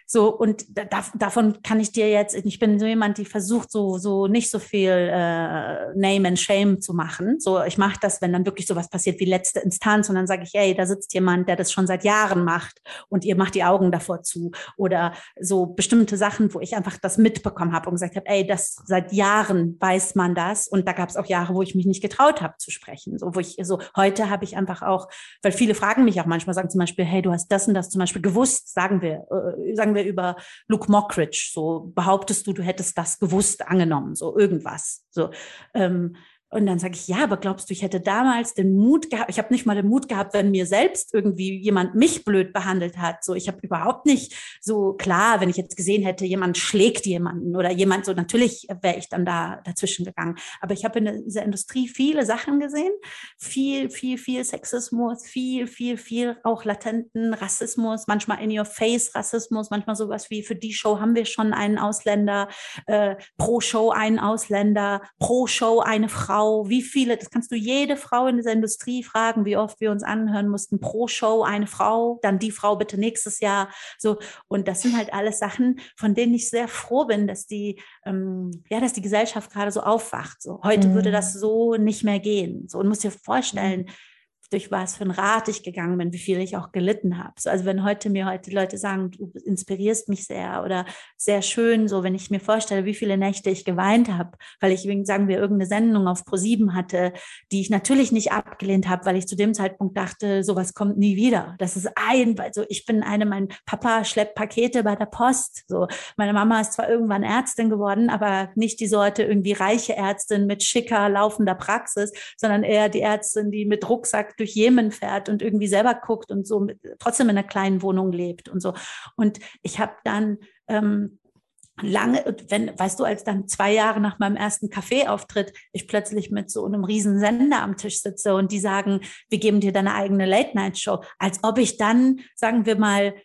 S2: so, und da, davon kann ich dir jetzt, ich bin so jemand, die versucht, so, so nicht so viel äh, Name and Shame zu machen. So, ich mache das, wenn dann wirklich sowas passiert wie letzte Instanz und dann sage ich, ey, da sitzt jemand, der das schon seit Jahren macht und ihr macht die Augen davor zu. Oder so bestimmte Sachen, wo ich einfach das mitbekommen habe und gesagt habe, ey, das seit Jahren weiß man das. Und da gab es auch Jahre, wo ich mich nicht getraut habe zu sprechen. So, wo ich, so heute habe ich einfach auch, weil viele fragen mich auch manchmal, sagen zum Beispiel, hey, du hast das und das zum Beispiel gewusst, sagen wir, äh, sagen wir über Luke Mockridge. So behauptest du, du hättest das gewusst angenommen, so irgendwas. So. Ähm, Und dann sage ich, ja, aber glaubst du, ich hätte damals den Mut gehabt? Ich habe nicht mal den Mut gehabt, wenn mir selbst irgendwie jemand mich blöd behandelt hat. So, ich habe überhaupt nicht so klar, wenn ich jetzt gesehen hätte, jemand schlägt jemanden oder jemand so, natürlich wäre ich dann da dazwischen gegangen. Aber ich habe in dieser Industrie viele Sachen gesehen, viel, viel, viel Sexismus, viel, viel, viel auch latenten Rassismus, manchmal in your face Rassismus, manchmal sowas wie für die Show haben wir schon einen Ausländer, äh, pro Show einen Ausländer, pro Show eine Frau Frau, wie viele, das kannst du jede Frau in dieser Industrie fragen, wie oft wir uns anhören mussten, pro Show eine Frau, dann die Frau bitte nächstes Jahr. So, und das sind halt alles Sachen, von denen ich sehr froh bin, dass die, ähm, ja, dass die Gesellschaft gerade so aufwacht. So, heute mhm. würde das so nicht mehr gehen. So, und muss dir vorstellen, mhm durch was für ein Rat ich gegangen bin, wie viel ich auch gelitten habe. So, also wenn heute mir heute Leute sagen, du inspirierst mich sehr oder sehr schön, so wenn ich mir vorstelle, wie viele Nächte ich geweint habe, weil ich, sagen wir, irgendeine Sendung auf Pro7 hatte, die ich natürlich nicht abgelehnt habe, weil ich zu dem Zeitpunkt dachte, sowas kommt nie wieder. Das ist ein, also ich bin eine, mein Papa schleppt Pakete bei der Post. So, meine Mama ist zwar irgendwann Ärztin geworden, aber nicht die Sorte irgendwie reiche Ärztin mit schicker laufender Praxis, sondern eher die Ärztin, die mit Rucksack durch Jemen fährt und irgendwie selber guckt und so trotzdem in einer kleinen Wohnung lebt und so. Und ich habe dann ähm, lange, wenn, weißt du, als dann zwei Jahre nach meinem ersten Kaffeeauftritt ich plötzlich mit so einem riesen Sender am Tisch sitze und die sagen, wir geben dir deine eigene Late-Night-Show, als ob ich dann, sagen wir mal,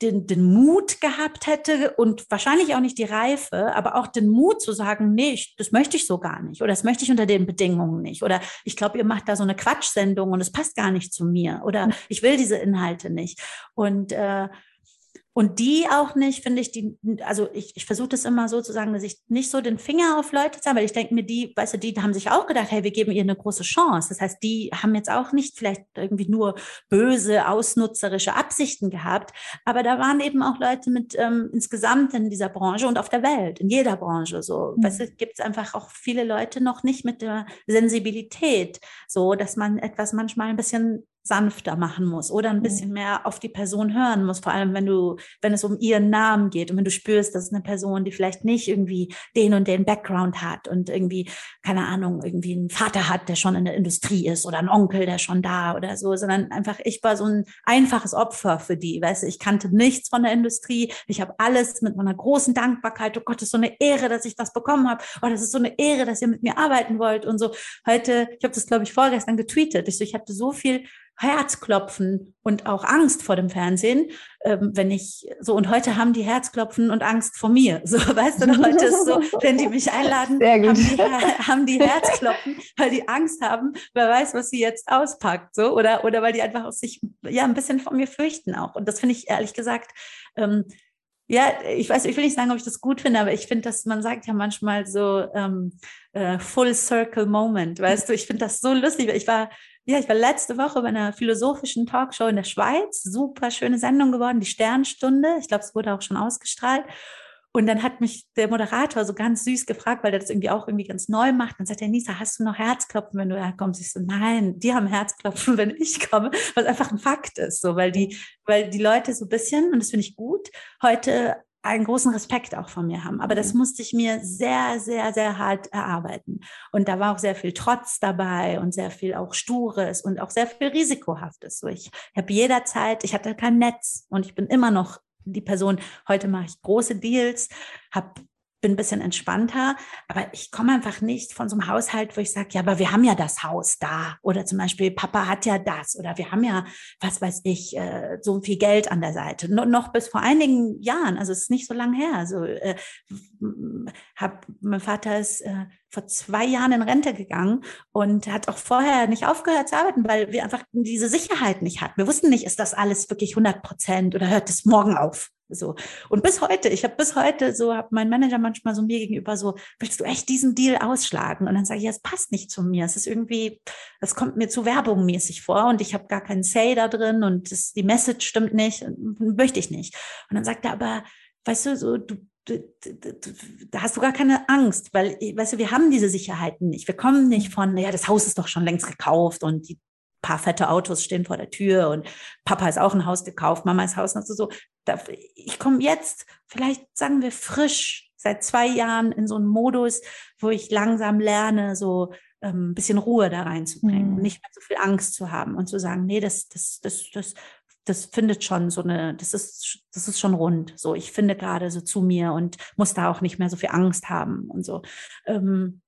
S2: den, den Mut gehabt hätte und wahrscheinlich auch nicht die Reife, aber auch den Mut zu sagen, nee, ich, das möchte ich so gar nicht oder das möchte ich unter den Bedingungen nicht oder ich glaube, ihr macht da so eine Quatschsendung und es passt gar nicht zu mir oder hm. ich will diese Inhalte nicht. Und äh, und die auch nicht, finde ich, die, also ich, ich versuche das immer so zu sagen, dass ich nicht so den Finger auf Leute zeige, weil ich denke mir, die, weißt du, die haben sich auch gedacht, hey, wir geben ihr eine große Chance. Das heißt, die haben jetzt auch nicht vielleicht irgendwie nur böse, ausnutzerische Absichten gehabt, aber da waren eben auch Leute mit ähm, insgesamt in dieser Branche und auf der Welt, in jeder Branche so. Mhm. Weißt du, gibt es einfach auch viele Leute noch nicht mit der Sensibilität, so dass man etwas manchmal ein bisschen sanfter machen muss oder ein mhm. bisschen mehr auf die Person hören muss, vor allem wenn du, wenn es um ihren Namen geht und wenn du spürst, dass eine Person, die vielleicht nicht irgendwie den und den Background hat und irgendwie, keine Ahnung, irgendwie einen Vater hat, der schon in der Industrie ist oder einen Onkel, der schon da oder so, sondern einfach, ich war so ein einfaches Opfer für die, weißt du, ich kannte nichts von der Industrie, ich habe alles mit meiner großen Dankbarkeit, oh Gott, das ist so eine Ehre, dass ich das bekommen habe, oh, das ist so eine Ehre, dass ihr mit mir arbeiten wollt und so. Heute, ich habe das, glaube ich, vorgestern getweetet, ich, so, ich hatte so viel Herzklopfen und auch Angst vor dem Fernsehen, ähm, wenn ich so und heute haben die Herzklopfen und Angst vor mir. So, weißt du, heute ist so, wenn die mich einladen, haben die, haben die, Herzklopfen, weil die Angst haben, wer weiß, was sie jetzt auspackt, so oder oder weil die einfach aus sich ja ein bisschen von mir fürchten auch. Und das finde ich ehrlich gesagt ähm, ja, ich weiß, ich will nicht sagen, ob ich das gut finde, aber ich finde, dass man sagt ja manchmal so ähm, äh, Full Circle Moment, weißt du, ich finde das so lustig. Ich war ja, ich war letzte Woche bei einer philosophischen Talkshow in der Schweiz. Super schöne Sendung geworden, die Sternstunde. Ich glaube, es wurde auch schon ausgestrahlt. Und dann hat mich der Moderator so ganz süß gefragt, weil der das irgendwie auch irgendwie ganz neu macht. Dann sagt er, Nisa, hast du noch Herzklopfen, wenn du herkommst? Ich so, nein, die haben Herzklopfen, wenn ich komme, was einfach ein Fakt ist, so, weil die, weil die Leute so ein bisschen, und das finde ich gut, heute einen großen Respekt auch von mir haben. Aber das mhm. musste ich mir sehr, sehr, sehr hart erarbeiten. Und da war auch sehr viel Trotz dabei und sehr viel auch Stures und auch sehr viel Risikohaftes. So ich habe jederzeit, ich hatte kein Netz und ich bin immer noch die Person, heute mache ich große Deals, habe bin ein bisschen entspannter, aber ich komme einfach nicht von so einem Haushalt, wo ich sage, ja, aber wir haben ja das Haus da oder zum Beispiel Papa hat ja das oder wir haben ja, was weiß ich, äh, so viel Geld an der Seite. No, noch bis vor einigen Jahren, also es ist nicht so lange her. Also äh, hab, mein Vater ist äh, vor zwei Jahren in Rente gegangen und hat auch vorher nicht aufgehört zu arbeiten, weil wir einfach diese Sicherheit nicht hatten. Wir wussten nicht, ist das alles wirklich 100 Prozent oder hört es morgen auf? So. Und bis heute, ich habe bis heute so, habe mein Manager manchmal so mir gegenüber so, willst du echt diesen Deal ausschlagen? Und dann sage ich, ja, es passt nicht zu mir. Es ist irgendwie, es kommt mir zu Werbung mäßig vor und ich habe gar keinen Say da drin und das, die Message stimmt nicht, möchte ich nicht. Und dann sagt er aber, weißt du, so, du, da hast du gar keine Angst, weil, weißt du, wir haben diese Sicherheiten nicht. Wir kommen nicht von, ja, das Haus ist doch schon längst gekauft und die paar fette Autos stehen vor der Tür und Papa ist auch ein Haus gekauft, Mama ist Haus, also so. ich komme jetzt, vielleicht sagen wir frisch, seit zwei Jahren in so einen Modus, wo ich langsam lerne, so ähm, ein bisschen Ruhe da reinzubringen, mhm. nicht mehr so viel Angst zu haben und zu sagen, nee, das, das, das, das, das findet schon so eine, das ist, das ist schon rund. So, ich finde gerade so zu mir und muss da auch nicht mehr so viel Angst haben und so. Ähm,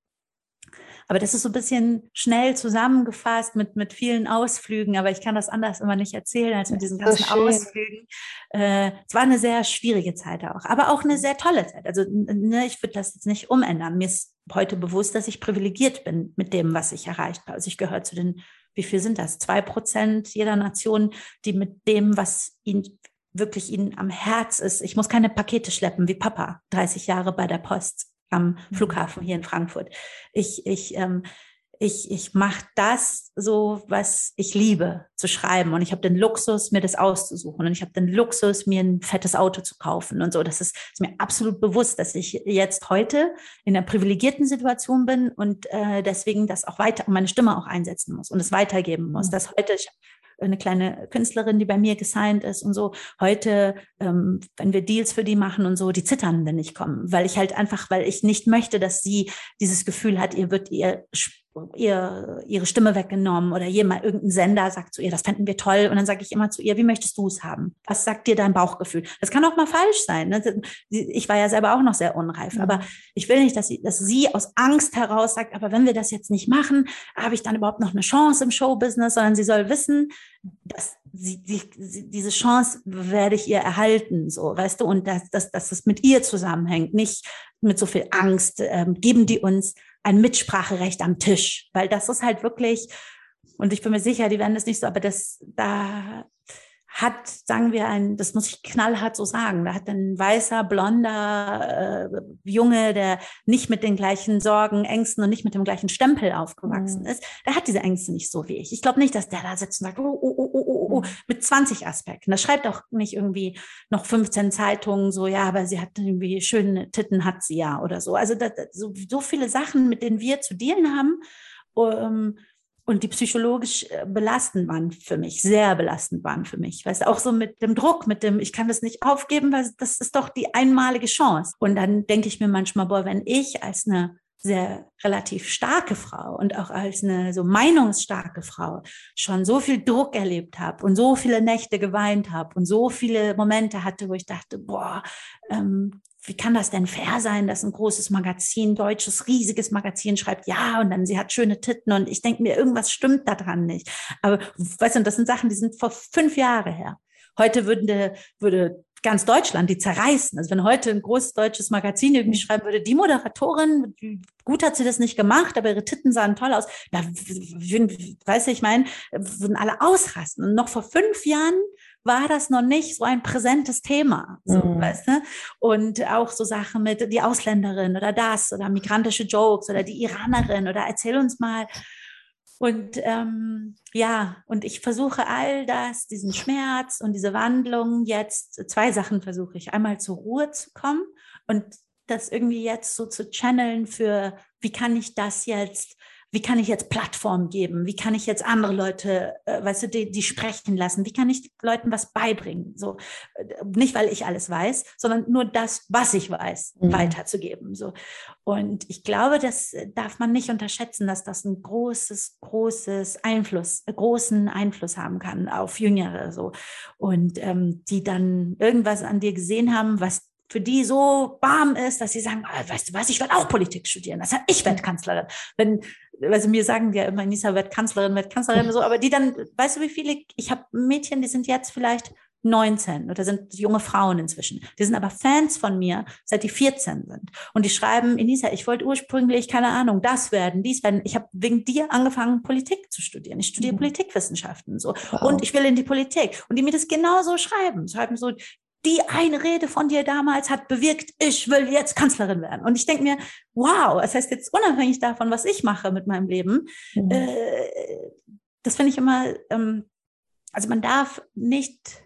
S2: aber das ist so ein bisschen schnell zusammengefasst mit, mit vielen Ausflügen, aber ich kann das anders immer nicht erzählen als mit diesen ganzen so Ausflügen. Äh, es war eine sehr schwierige Zeit auch, aber auch eine sehr tolle Zeit. Also ne, ich würde das jetzt nicht umändern. Mir ist heute bewusst, dass ich privilegiert bin mit dem, was ich erreicht habe. Also ich gehöre zu den, wie viel sind das? Zwei Prozent jeder Nation, die mit dem, was ihnen wirklich ihnen am Herz ist. Ich muss keine Pakete schleppen wie Papa, 30 Jahre bei der Post am mhm. Flughafen hier in Frankfurt. Ich, ich, ähm, ich, ich mache das so, was ich liebe, zu schreiben. Und ich habe den Luxus, mir das auszusuchen. Und ich habe den Luxus, mir ein fettes Auto zu kaufen und so. Das ist, ist mir absolut bewusst, dass ich jetzt heute in einer privilegierten Situation bin und äh, deswegen das auch weiter, meine Stimme auch einsetzen muss und es weitergeben muss. Mhm. Dass heute, ich eine kleine Künstlerin, die bei mir gesigned ist und so. Heute, ähm, wenn wir Deals für die machen und so, die zittern, wenn ich komme, weil ich halt einfach, weil ich nicht möchte, dass sie dieses Gefühl hat, ihr wird ihr ihr, ihre Stimme weggenommen oder jemand, irgendein Sender sagt zu ihr, das fänden wir toll. Und dann sage ich immer zu ihr, wie möchtest du es haben? Was sagt dir dein Bauchgefühl? Das kann auch mal falsch sein. Ne? Ich war ja selber auch noch sehr unreif, mhm. aber ich will nicht, dass sie, dass sie aus Angst heraus sagt, aber wenn wir das jetzt nicht machen, habe ich dann überhaupt noch eine Chance im Showbusiness, sondern sie soll wissen, dass sie, sie, diese Chance werde ich ihr erhalten, so, weißt du, und dass, dass, dass es mit ihr zusammenhängt, nicht mit so viel Angst, ähm, geben die uns ein Mitspracherecht am Tisch, weil das ist halt wirklich, und ich bin mir sicher, die werden das nicht so, aber das, da hat, sagen wir, ein, das muss ich knallhart so sagen, da hat ein weißer, blonder äh, Junge, der nicht mit den gleichen Sorgen, Ängsten und nicht mit dem gleichen Stempel aufgewachsen mhm. ist, der hat diese Ängste nicht so wie ich. Ich glaube nicht, dass der da sitzt und sagt, oh, oh, oh, oh, oh, mit 20 Aspekten. Das schreibt auch nicht irgendwie noch 15 Zeitungen so, ja, aber sie hat irgendwie schöne Titten, hat sie ja oder so. Also das, so, so viele Sachen, mit denen wir zu dealen haben. Um, und die psychologisch äh, belastend waren für mich, sehr belastend waren für mich. Weißt du, auch so mit dem Druck, mit dem, ich kann das nicht aufgeben, weil das ist doch die einmalige Chance. Und dann denke ich mir manchmal, boah, wenn ich als eine sehr relativ starke Frau und auch als eine so meinungsstarke Frau schon so viel Druck erlebt habe und so viele Nächte geweint habe und so viele Momente hatte, wo ich dachte, boah, ähm, wie kann das denn fair sein, dass ein großes Magazin, deutsches, riesiges Magazin schreibt, ja, und dann sie hat schöne Titten und ich denke mir, irgendwas stimmt da dran nicht. Aber weißt du, das sind Sachen, die sind vor fünf Jahre her. Heute würde, würde ganz Deutschland die zerreißen. Also wenn heute ein großes deutsches Magazin irgendwie mhm. schreiben würde, die Moderatorin, gut hat sie das nicht gemacht, aber ihre Titten sahen toll aus, da weiß ich, ich meine, würden alle ausrasten. Und noch vor fünf Jahren war das noch nicht so ein präsentes Thema, so, mhm. weißt du? Und auch so Sachen mit die Ausländerin oder das oder migrantische Jokes oder die Iranerin oder erzähl uns mal. Und ähm, ja, und ich versuche all das, diesen Schmerz und diese Wandlung jetzt, zwei Sachen versuche ich. Einmal zur Ruhe zu kommen und das irgendwie jetzt so zu channeln für, wie kann ich das jetzt wie kann ich jetzt Plattform geben? Wie kann ich jetzt andere Leute, äh, weißt du, die, die sprechen lassen? Wie kann ich Leuten was beibringen? So, äh, nicht weil ich alles weiß, sondern nur das, was ich weiß, mhm. weiterzugeben. So. Und ich glaube, das darf man nicht unterschätzen, dass das ein großes, großes Einfluss, äh, großen Einfluss haben kann auf Jüngere. So. Und ähm, die dann irgendwas an dir gesehen haben, was für die so warm ist, dass sie sagen, oh, weißt du was, ich werde auch Politik studieren. Das heißt, ich werde Kanzlerin. Wenn, also mir sagen ja immer, Nisa wird Kanzlerin, wird Kanzlerin, so, aber die dann, weißt du, wie viele, ich habe Mädchen, die sind jetzt vielleicht 19 oder sind junge Frauen inzwischen. Die sind aber Fans von mir, seit die 14 sind. Und die schreiben, Inisa, ich wollte ursprünglich, keine Ahnung, das werden, dies werden. Ich habe wegen dir angefangen, Politik zu studieren. Ich studiere mhm. Politikwissenschaften so. Wow. Und ich will in die Politik. Und die mir das genauso schreiben. Schreiben so, die eine Rede von dir damals hat bewirkt, ich will jetzt Kanzlerin werden. Und ich denke mir, wow, das heißt jetzt unabhängig davon, was ich mache mit meinem Leben, mhm. äh, das finde ich immer, ähm, also man darf nicht,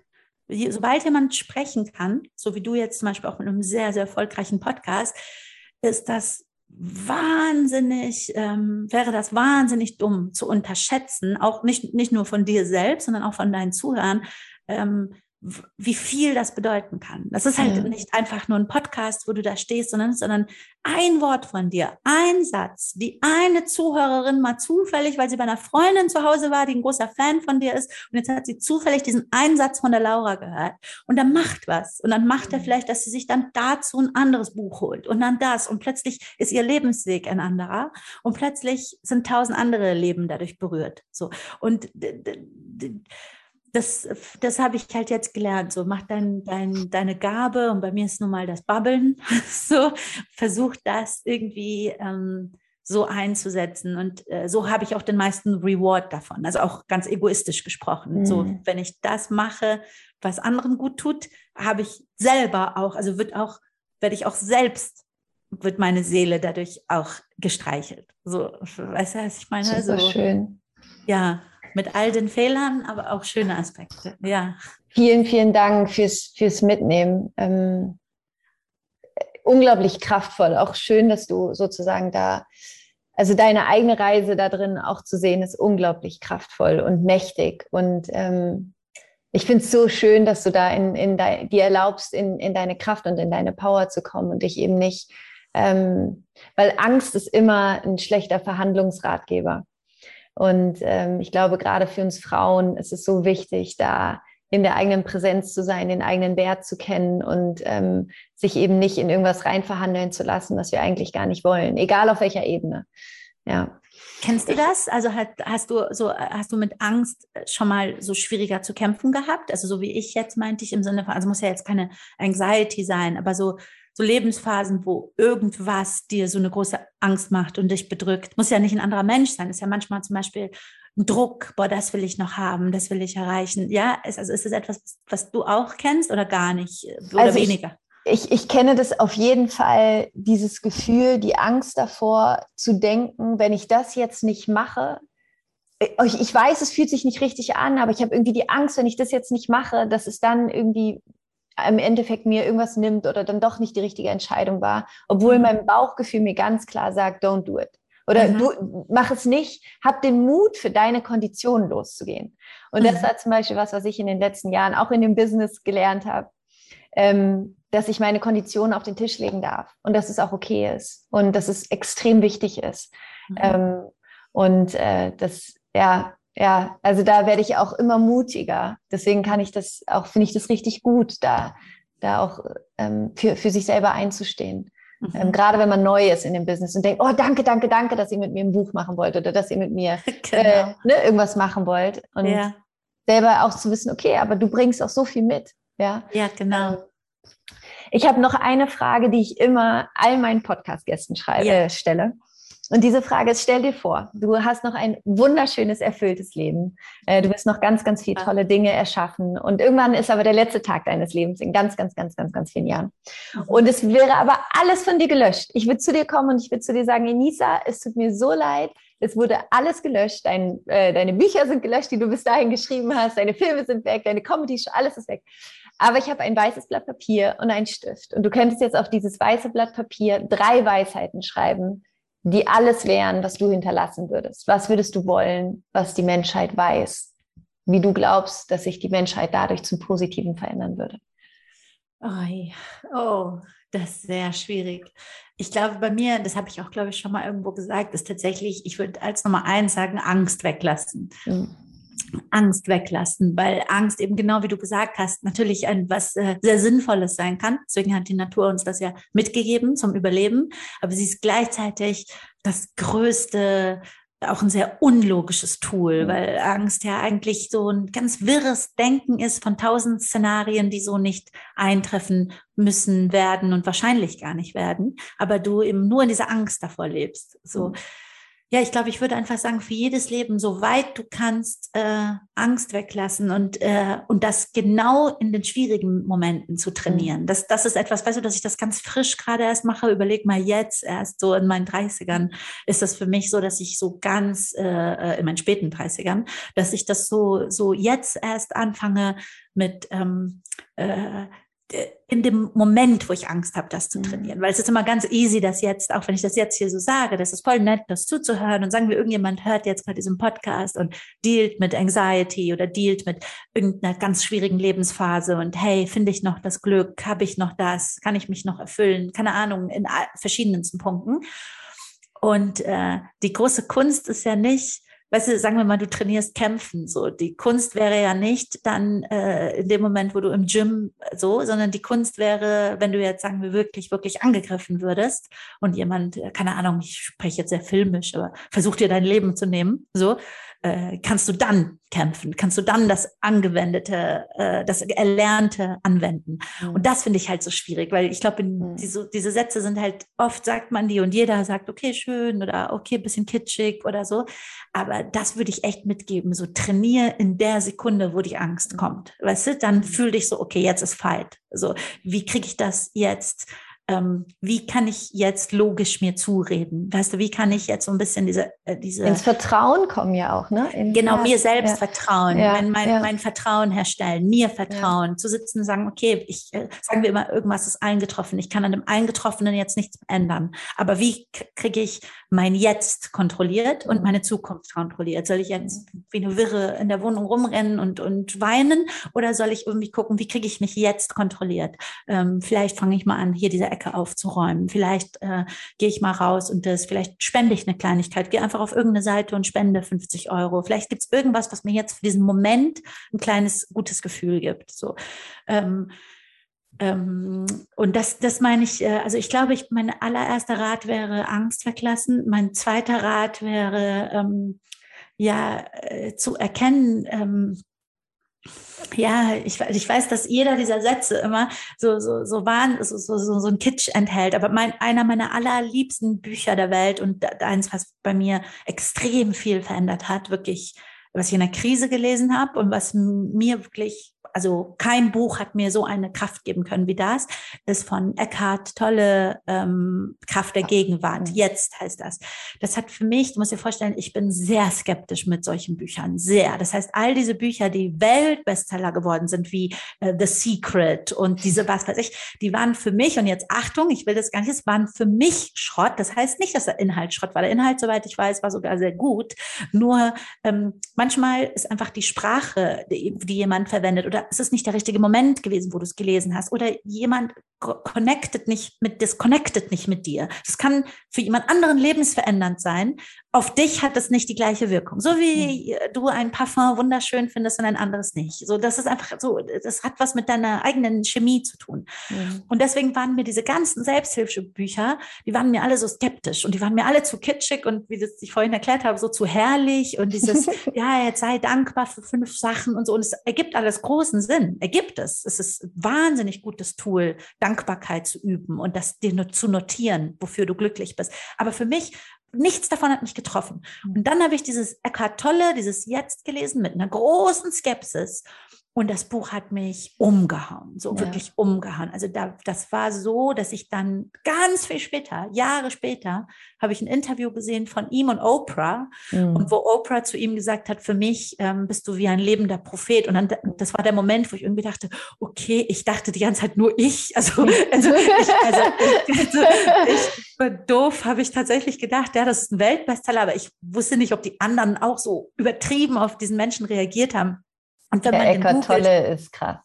S2: sobald jemand sprechen kann, so wie du jetzt zum Beispiel auch mit einem sehr, sehr erfolgreichen Podcast, ist das wahnsinnig, ähm, wäre das wahnsinnig dumm zu unterschätzen, auch nicht, nicht nur von dir selbst, sondern auch von deinen Zuhörern, ähm, wie viel das bedeuten kann. Das ist halt ja. nicht einfach nur ein Podcast, wo du da stehst, sondern, sondern ein Wort von dir, ein Satz, die eine Zuhörerin mal zufällig, weil sie bei einer Freundin zu Hause war, die ein großer Fan von dir ist, und jetzt hat sie zufällig diesen einen Satz von der Laura gehört und dann macht was. Und dann macht er vielleicht, dass sie sich dann dazu ein anderes Buch holt und dann das. Und plötzlich ist ihr Lebensweg ein anderer und plötzlich sind tausend andere Leben dadurch berührt. So. Und das, das habe ich halt jetzt gelernt. So, mach dein, dein, deine Gabe und bei mir ist nun mal das Babbeln. so, versuch das irgendwie ähm, so einzusetzen. Und äh, so habe ich auch den meisten Reward davon. Also auch ganz egoistisch gesprochen. Mhm. So, wenn ich das mache, was anderen gut tut, habe ich selber auch, also wird auch, werde ich auch selbst, wird meine Seele dadurch auch gestreichelt. So, weißt du, was ich meine?
S1: Super so, schön.
S2: Ja, mit all den Fehlern, aber auch schöne Aspekte. Ja.
S1: Vielen, vielen Dank fürs, fürs Mitnehmen. Ähm, unglaublich kraftvoll. Auch schön, dass du sozusagen da, also deine eigene Reise da drin auch zu sehen, ist unglaublich kraftvoll und mächtig. Und ähm, ich finde es so schön, dass du da in, in de, dir erlaubst, in, in deine Kraft und in deine Power zu kommen und dich eben nicht, ähm, weil Angst ist immer ein schlechter Verhandlungsratgeber. Und ähm, ich glaube, gerade für uns Frauen ist es so wichtig, da in der eigenen Präsenz zu sein, den eigenen Wert zu kennen und ähm, sich eben nicht in irgendwas reinverhandeln zu lassen, was wir eigentlich gar nicht wollen, egal auf welcher Ebene. Ja.
S2: Kennst du das? Also hast, hast du so hast du mit Angst schon mal so schwieriger zu kämpfen gehabt? Also so wie ich jetzt meinte ich im Sinne von, also muss ja jetzt keine Anxiety sein, aber so so Lebensphasen, wo irgendwas dir so eine große Angst macht und dich bedrückt. Muss ja nicht ein anderer Mensch sein. Ist ja manchmal zum Beispiel ein Druck, boah, das will ich noch haben, das will ich erreichen. Ja, ist, also ist das etwas, was du auch kennst oder gar nicht oder also
S1: weniger? Ich, ich, ich kenne das auf jeden Fall, dieses Gefühl, die Angst davor zu denken, wenn ich das jetzt nicht mache, äh, ich, ich weiß, es fühlt sich nicht richtig an, aber ich habe irgendwie die Angst, wenn ich das jetzt nicht mache, dass es dann irgendwie im Endeffekt mir irgendwas nimmt oder dann doch nicht die richtige Entscheidung war, obwohl mhm. mein Bauchgefühl mir ganz klar sagt, don't do it. Oder mhm. du mach es nicht, hab den Mut, für deine Konditionen loszugehen. Und mhm. das war zum Beispiel was, was ich in den letzten Jahren auch in dem Business gelernt habe, ähm, dass ich meine Konditionen auf den Tisch legen darf und dass es auch okay ist und dass es extrem wichtig ist. Mhm. Ähm, und äh, das, ja, ja, also da werde ich auch immer mutiger. Deswegen kann ich das auch, finde ich das richtig gut, da, da auch ähm, für, für sich selber einzustehen. Mhm. Ähm, gerade wenn man neu ist in dem Business und denkt, oh, danke, danke, danke, dass ihr mit mir ein Buch machen wollt oder dass ihr mit mir genau. äh, ne, irgendwas machen wollt. Und ja. selber auch zu wissen, okay, aber du bringst auch so viel mit. Ja,
S2: ja genau. Ähm,
S1: ich habe noch eine Frage, die ich immer all meinen Podcast-Gästen ja. äh, stelle. Und diese Frage ist, stell dir vor, du hast noch ein wunderschönes, erfülltes Leben. Äh, du wirst noch ganz, ganz viele tolle Dinge erschaffen. Und irgendwann ist aber der letzte Tag deines Lebens in ganz, ganz, ganz, ganz, ganz vielen Jahren. Mhm. Und es wäre aber alles von dir gelöscht. Ich würde zu dir kommen und ich würde zu dir sagen, Enisa, es tut mir so leid. Es wurde alles gelöscht. Dein, äh, deine Bücher sind gelöscht, die du bis dahin geschrieben hast. Deine Filme sind weg, deine Comedy-Show, alles ist weg. Aber ich habe ein weißes Blatt Papier und einen Stift. Und du könntest jetzt auf dieses weiße Blatt Papier drei Weisheiten schreiben, die alles wären, was du hinterlassen würdest? Was würdest du wollen, was die Menschheit weiß? Wie du glaubst, dass sich die Menschheit dadurch zum Positiven verändern würde?
S2: Oh, oh das ist sehr schwierig. Ich glaube, bei mir, das habe ich auch, glaube ich, schon mal irgendwo gesagt, ist tatsächlich, ich würde als Nummer eins sagen, Angst weglassen. Mhm. Angst weglassen, weil Angst eben genau wie du gesagt hast, natürlich ein was äh, sehr Sinnvolles sein kann. Deswegen hat die Natur uns das ja mitgegeben zum Überleben. Aber sie ist gleichzeitig das größte, auch ein sehr unlogisches Tool, weil Angst ja eigentlich so ein ganz wirres Denken ist von tausend Szenarien, die so nicht eintreffen müssen, werden und wahrscheinlich gar nicht werden. Aber du eben nur in dieser Angst davor lebst. So. Mhm ja, ich glaube, ich würde einfach sagen, für jedes Leben, soweit du kannst, äh, Angst weglassen und, äh, und das genau in den schwierigen Momenten zu trainieren. Mhm. Das, das ist etwas, weißt du, dass ich das ganz frisch gerade erst mache. Überleg mal jetzt erst so in meinen 30ern ist das für mich so, dass ich so ganz, äh in meinen späten 30ern, dass ich das so, so jetzt erst anfange mit, ähm, äh, in dem Moment, wo ich Angst habe, das zu mhm. trainieren. Weil es ist immer ganz easy, das jetzt, auch wenn ich das jetzt hier so sage, das ist voll nett, das zuzuhören und sagen wir, irgendjemand hört jetzt gerade diesen Podcast und dealt mit Anxiety oder dealt mit irgendeiner ganz schwierigen Lebensphase und hey, finde ich noch das Glück, habe ich noch das, kann ich mich noch erfüllen, keine Ahnung, in verschiedensten Punkten. Und äh, die große Kunst ist ja nicht, weißt du, sagen wir mal, du trainierst Kämpfen. So, die Kunst wäre ja nicht dann äh, in dem Moment, wo du im Gym so, sondern die Kunst wäre, wenn du jetzt sagen wir wirklich, wirklich angegriffen würdest und jemand, äh, keine Ahnung, ich spreche jetzt sehr filmisch, aber versucht dir dein Leben zu nehmen, so, äh, kannst du dann kämpfen, kannst du dann das Angewendete, äh, das Erlernte anwenden. Mhm. Und das finde ich halt so schwierig, weil ich glaube, mhm. diese, diese Sätze sind halt, oft sagt man die und jeder sagt, okay, schön oder okay, bisschen kitschig oder so. Aber das würde ich echt mitgeben, so trainier in der Sekunde, wo die Angst mhm. kommt. Weißt du, dann mhm. fühl dich so, okay, jetzt ist Fight. So, wie kriege ich das jetzt ähm, wie kann ich jetzt logisch mir zureden? Weißt du, wie kann ich jetzt so ein bisschen diese, äh, diese
S1: ins Vertrauen kommen ja auch, ne?
S2: In, genau, ja, mir selbst ja. vertrauen, ja, mein, mein, mein, Vertrauen herstellen, mir vertrauen, zu sitzen und sagen, okay, ich äh, sagen wir immer, irgendwas ist eingetroffen. Ich kann an dem Eingetroffenen jetzt nichts ändern. Aber wie kriege ich mein Jetzt kontrolliert und meine Zukunft kontrolliert? Soll ich jetzt wie eine Wirre in der Wohnung rumrennen und, und weinen oder soll ich irgendwie gucken, wie kriege ich mich jetzt kontrolliert? Ähm, vielleicht fange ich mal an, hier diese Ecke aufzuräumen. Vielleicht äh, gehe ich mal raus und das, vielleicht spende ich eine Kleinigkeit, gehe einfach auf irgendeine Seite und spende 50 Euro. Vielleicht gibt es irgendwas, was mir jetzt für diesen Moment ein kleines gutes Gefühl gibt. So. Ähm, ähm, und das, das meine ich, äh, also ich glaube, ich, mein allererster Rat wäre Angst weglassen. Mein zweiter Rat wäre, ähm, ja, äh, zu erkennen, ähm, ja, ich, ich weiß, dass jeder dieser Sätze immer so, so, so, waren, so, so, so, ein Kitsch enthält. Aber mein, einer meiner allerliebsten Bücher der Welt und eins, was bei mir extrem viel verändert hat, wirklich, was ich in der Krise gelesen habe und was mir wirklich also kein Buch hat mir so eine Kraft geben können wie das, ist von Eckhart Tolle ähm, Kraft der Gegenwart. Jetzt heißt das. Das hat für mich, du musst dir vorstellen, ich bin sehr skeptisch mit solchen Büchern, sehr. Das heißt, all diese Bücher, die Weltbestseller geworden sind, wie äh, The Secret und diese was weiß ich, die waren für mich, und jetzt Achtung, ich will das gar nicht, es waren für mich Schrott. Das heißt nicht, dass der Inhalt Schrott war. Der Inhalt, soweit ich weiß, war sogar sehr gut. Nur ähm, manchmal ist einfach die Sprache, die, die jemand verwendet oder es ist nicht der richtige Moment gewesen, wo du es gelesen hast. Oder jemand connected nicht mit, disconnected nicht mit dir. Das kann für jemand anderen lebensverändernd sein. Auf dich hat es nicht die gleiche Wirkung. So wie mhm. du ein Parfum wunderschön findest und ein anderes nicht. So, das ist einfach so, das hat was mit deiner eigenen Chemie zu tun. Mhm. Und deswegen waren mir diese ganzen Selbsthilfebücher, die waren mir alle so skeptisch und die waren mir alle zu kitschig und wie das ich vorhin erklärt habe, so zu herrlich und dieses, ja, jetzt sei dankbar für fünf Sachen und so. Und es ergibt alles großen Sinn. Ergibt es. Es ist ein wahnsinnig gutes Tool. Dank Dankbarkeit zu üben und das dir nur zu notieren, wofür du glücklich bist. Aber für mich, nichts davon hat mich getroffen. Und dann habe ich dieses Eckhart Tolle, dieses Jetzt gelesen mit einer großen Skepsis. Und das Buch hat mich umgehauen, so ja. wirklich umgehauen. Also da, das war so, dass ich dann ganz viel später, Jahre später, habe ich ein Interview gesehen von ihm und Oprah. Mhm. Und wo Oprah zu ihm gesagt hat, für mich ähm, bist du wie ein lebender Prophet. Und dann, das war der Moment, wo ich irgendwie dachte, okay, ich dachte die ganze Zeit nur ich. Also, also, ich, also, also ich, ich doof, habe ich tatsächlich gedacht, ja, das ist ein Weltbestseller, aber ich wusste nicht, ob die anderen auch so übertrieben auf diesen Menschen reagiert haben.
S1: Und wenn der man Eckart Tolle ist krass.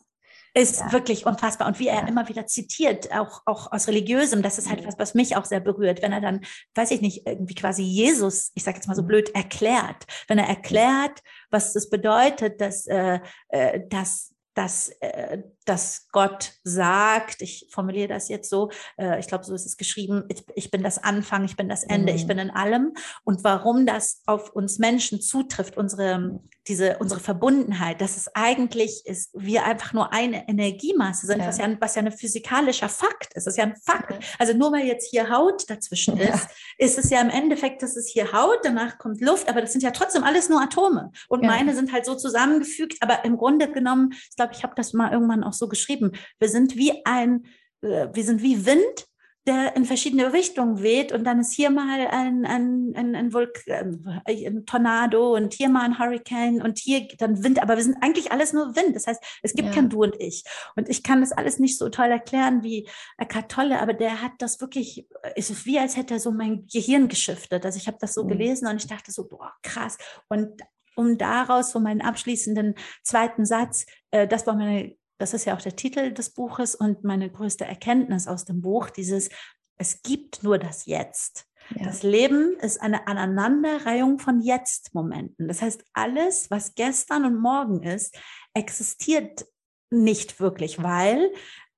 S2: Ist ja. wirklich unfassbar. Und wie er ja. immer wieder zitiert, auch, auch aus religiösem, das ist halt mhm. was, was mich auch sehr berührt, wenn er dann, weiß ich nicht, irgendwie quasi Jesus, ich sage jetzt mal so mhm. blöd, erklärt. Wenn er erklärt, was das bedeutet, dass, äh, äh dass, dass, äh, dass Gott sagt, ich formuliere das jetzt so, äh, ich glaube, so ist es geschrieben, ich, ich, bin das Anfang, ich bin das Ende, mhm. ich bin in allem. Und warum das auf uns Menschen zutrifft, unsere, diese, unsere Verbundenheit, dass es eigentlich ist, wir einfach nur eine Energiemasse sind, ja. Was, ja, was ja ein physikalischer Fakt ist. Das ist ja ein Fakt. Ja. Also nur weil jetzt hier Haut dazwischen ja. ist, ist es ja im Endeffekt, dass es hier Haut, danach kommt Luft, aber das sind ja trotzdem alles nur Atome. Und meine sind halt so zusammengefügt, aber im Grunde genommen, ich glaube, ich habe das mal irgendwann auch so geschrieben. Wir sind wie ein, äh, wir sind wie Wind der in verschiedene Richtungen weht und dann ist hier mal ein, ein, ein, ein, Vulk ähm, ein Tornado und hier mal ein Hurricane und hier dann Wind, aber wir sind eigentlich alles nur Wind. Das heißt, es gibt ja. kein Du und ich. Und ich kann das alles nicht so toll erklären wie Eckhart Tolle, aber der hat das wirklich, es ist wie als hätte er so mein Gehirn geschiftet. Also ich habe das so mhm. gelesen und ich dachte so, boah, krass. Und um daraus so meinen abschließenden zweiten Satz, äh, das war meine das ist ja auch der Titel des Buches und meine größte Erkenntnis aus dem Buch, dieses, es gibt nur das Jetzt. Ja. Das Leben ist eine Aneinanderreihung von Jetzt-Momenten. Das heißt, alles, was gestern und morgen ist, existiert nicht wirklich, weil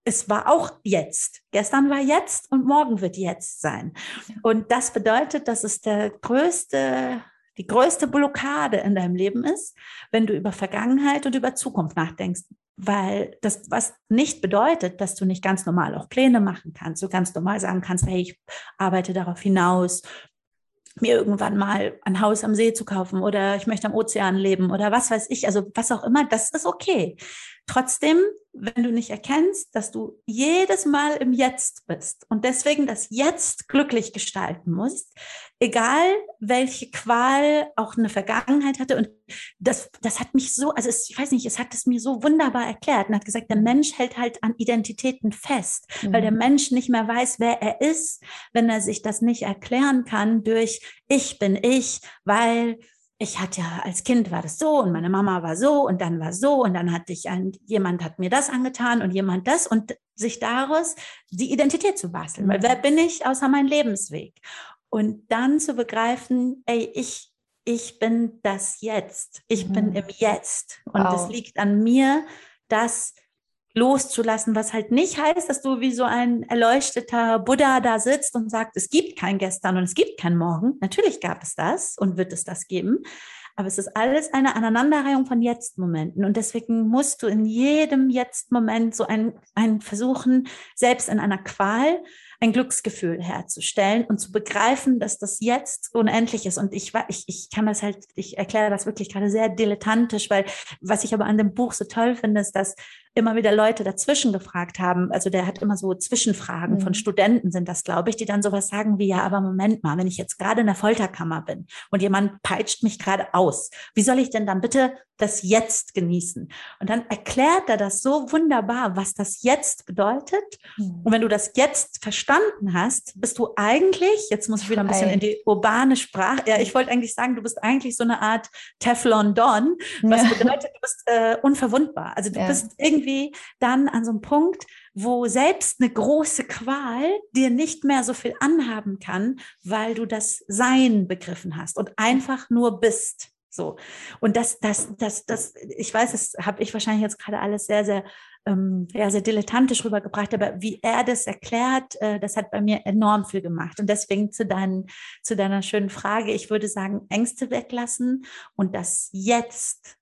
S2: es war auch jetzt. Gestern war jetzt und morgen wird jetzt sein. Und das bedeutet, dass es der größte, die größte Blockade in deinem Leben ist, wenn du über Vergangenheit und über Zukunft nachdenkst weil das was nicht bedeutet, dass du nicht ganz normal auch Pläne machen kannst, du ganz normal sagen kannst, hey, ich arbeite darauf hinaus, mir irgendwann mal ein Haus am See zu kaufen oder ich möchte am Ozean leben oder was weiß ich, also was auch immer, das ist okay. Trotzdem, wenn du nicht erkennst, dass du jedes Mal im Jetzt bist und deswegen das Jetzt glücklich gestalten musst, egal welche Qual auch eine Vergangenheit hatte. Und das, das hat mich so, also es, ich weiß nicht, es hat es mir so wunderbar erklärt und hat gesagt, der Mensch hält halt an Identitäten fest, mhm. weil der Mensch nicht mehr weiß, wer er ist, wenn er sich das nicht erklären kann durch ich bin ich, weil ich hatte ja als Kind war das so und meine Mama war so und dann war so und dann hatte ich ein, jemand hat mir das angetan und jemand das und sich daraus die Identität zu basteln. Weil wer bin ich außer mein Lebensweg? Und dann zu begreifen, ey, ich, ich bin das Jetzt. Ich mhm. bin im Jetzt. Und es liegt an mir, das loszulassen, was halt nicht heißt, dass du wie so ein erleuchteter Buddha da sitzt und sagt, es gibt kein Gestern und es gibt kein Morgen. Natürlich gab es das und wird es das geben. Aber es ist alles eine Aneinanderreihung von Jetzt-Momenten. Und deswegen musst du in jedem Jetzt-Moment so ein, ein versuchen, selbst in einer Qual ein Glücksgefühl herzustellen und zu begreifen, dass das jetzt unendlich ist. Und ich, ich, ich kann das halt, ich erkläre das wirklich gerade sehr dilettantisch, weil was ich aber an dem Buch so toll finde, ist, dass immer wieder Leute dazwischen gefragt haben. Also der hat immer so Zwischenfragen mhm. von Studenten sind das, glaube ich, die dann sowas sagen wie, ja, aber Moment mal, wenn ich jetzt gerade in der Folterkammer bin und jemand peitscht mich gerade aus, wie soll ich denn dann bitte das Jetzt genießen? Und dann erklärt er das so wunderbar, was das Jetzt bedeutet. Mhm. Und wenn du das Jetzt verstanden hast, bist du eigentlich, jetzt muss ich wieder ein bisschen in die urbane Sprache, ja, ich wollte eigentlich sagen, du bist eigentlich so eine Art Teflon Don, was ja. bedeutet, du bist äh, unverwundbar. Also du ja. bist irgendwie dann an so einem Punkt, wo selbst eine große Qual dir nicht mehr so viel anhaben kann, weil du das Sein begriffen hast und einfach nur bist. So. Und das, das, das, das, ich weiß, das habe ich wahrscheinlich jetzt gerade alles sehr, sehr, ähm, ja, sehr dilettantisch rübergebracht, aber wie er das erklärt, äh, das hat bei mir enorm viel gemacht. Und deswegen zu, dein, zu deiner schönen Frage, ich würde sagen, Ängste weglassen und das Jetzt,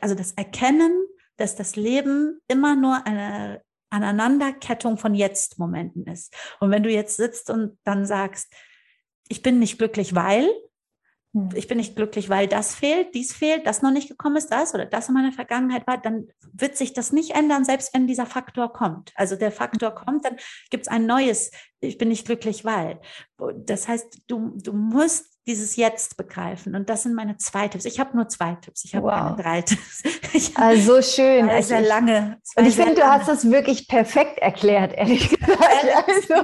S2: also das Erkennen, dass das Leben immer nur eine Aneinanderkettung von Jetzt-Momenten ist. Und wenn du jetzt sitzt und dann sagst, ich bin nicht glücklich, weil. Ich bin nicht glücklich, weil das fehlt, dies fehlt, das noch nicht gekommen ist, das oder das in meiner Vergangenheit war, dann wird sich das nicht ändern, selbst wenn dieser Faktor kommt. Also der Faktor kommt, dann gibt es ein neues, ich bin nicht glücklich, weil. Das heißt, du, du musst dieses Jetzt begreifen. Und das sind meine zwei Tipps. Ich habe nur zwei Tipps. Ich habe wow. keine drei Tipps.
S1: also schön.
S2: Also sehr lange.
S1: Und ich finde, du hast das wirklich perfekt erklärt, ehrlich gesagt. Also,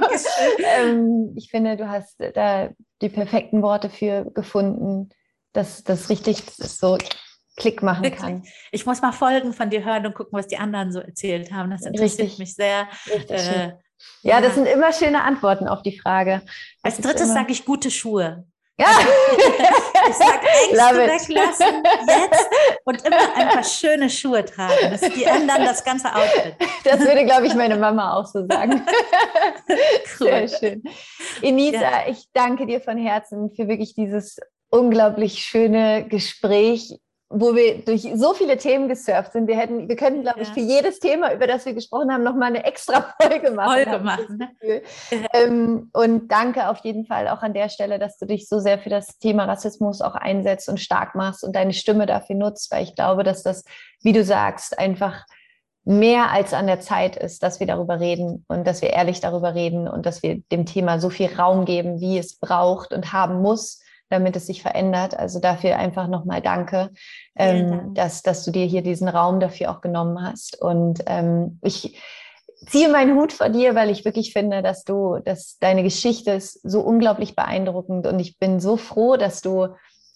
S1: ähm, ich finde, du hast da die perfekten Worte für gefunden, dass das richtig so Klick machen wirklich? kann.
S2: Ich muss mal Folgen von dir hören und gucken, was die anderen so erzählt haben. Das interessiert richtig. mich sehr.
S1: Äh, ja, ja, das sind immer schöne Antworten auf die Frage.
S2: Das Als drittes sage ich gute Schuhe. Ja. Ich sage Ängste weglassen jetzt und immer ein paar schöne Schuhe tragen. Das, die ändern das ganze Outfit.
S1: Das würde, glaube ich, meine Mama auch so sagen. Cool. Sehr schön. Enisa, ja. ich danke dir von Herzen für wirklich dieses unglaublich schöne Gespräch wo wir durch so viele Themen gesurft sind. Wir hätten, wir könnten, glaube ich, für jedes Thema, über das wir gesprochen haben, nochmal eine extra Folge machen. Folge machen. Ne? Ähm, und danke auf jeden Fall auch an der Stelle, dass du dich so sehr für das Thema Rassismus auch einsetzt und stark machst und deine Stimme dafür nutzt, weil ich glaube, dass das, wie du sagst, einfach mehr als an der Zeit ist, dass wir darüber reden und dass wir ehrlich darüber reden und dass wir dem Thema so viel Raum geben, wie es braucht und haben muss, damit es sich verändert. Also dafür einfach nochmal danke, ähm, Dank. dass, dass du dir hier diesen Raum dafür auch genommen hast. Und ähm, ich ziehe meinen Hut vor dir, weil ich wirklich finde, dass du, dass deine Geschichte ist so unglaublich beeindruckend und ich bin so froh, dass du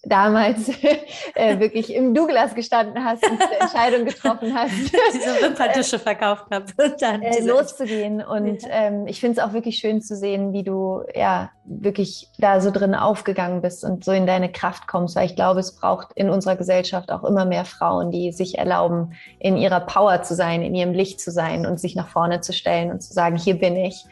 S1: damals äh, wirklich im Douglas gestanden hast und eine Entscheidung getroffen hast.
S2: diese Wimperntische verkauft habe.
S1: Dann äh, loszugehen. Und ja. ähm, ich finde es auch wirklich schön zu sehen, wie du ja wirklich da so drin aufgegangen bist und so in deine Kraft kommst, weil ich glaube, es braucht in unserer Gesellschaft auch immer mehr Frauen, die sich erlauben, in ihrer Power zu sein, in ihrem Licht zu sein und sich nach vorne zu stellen und zu sagen, hier bin ich.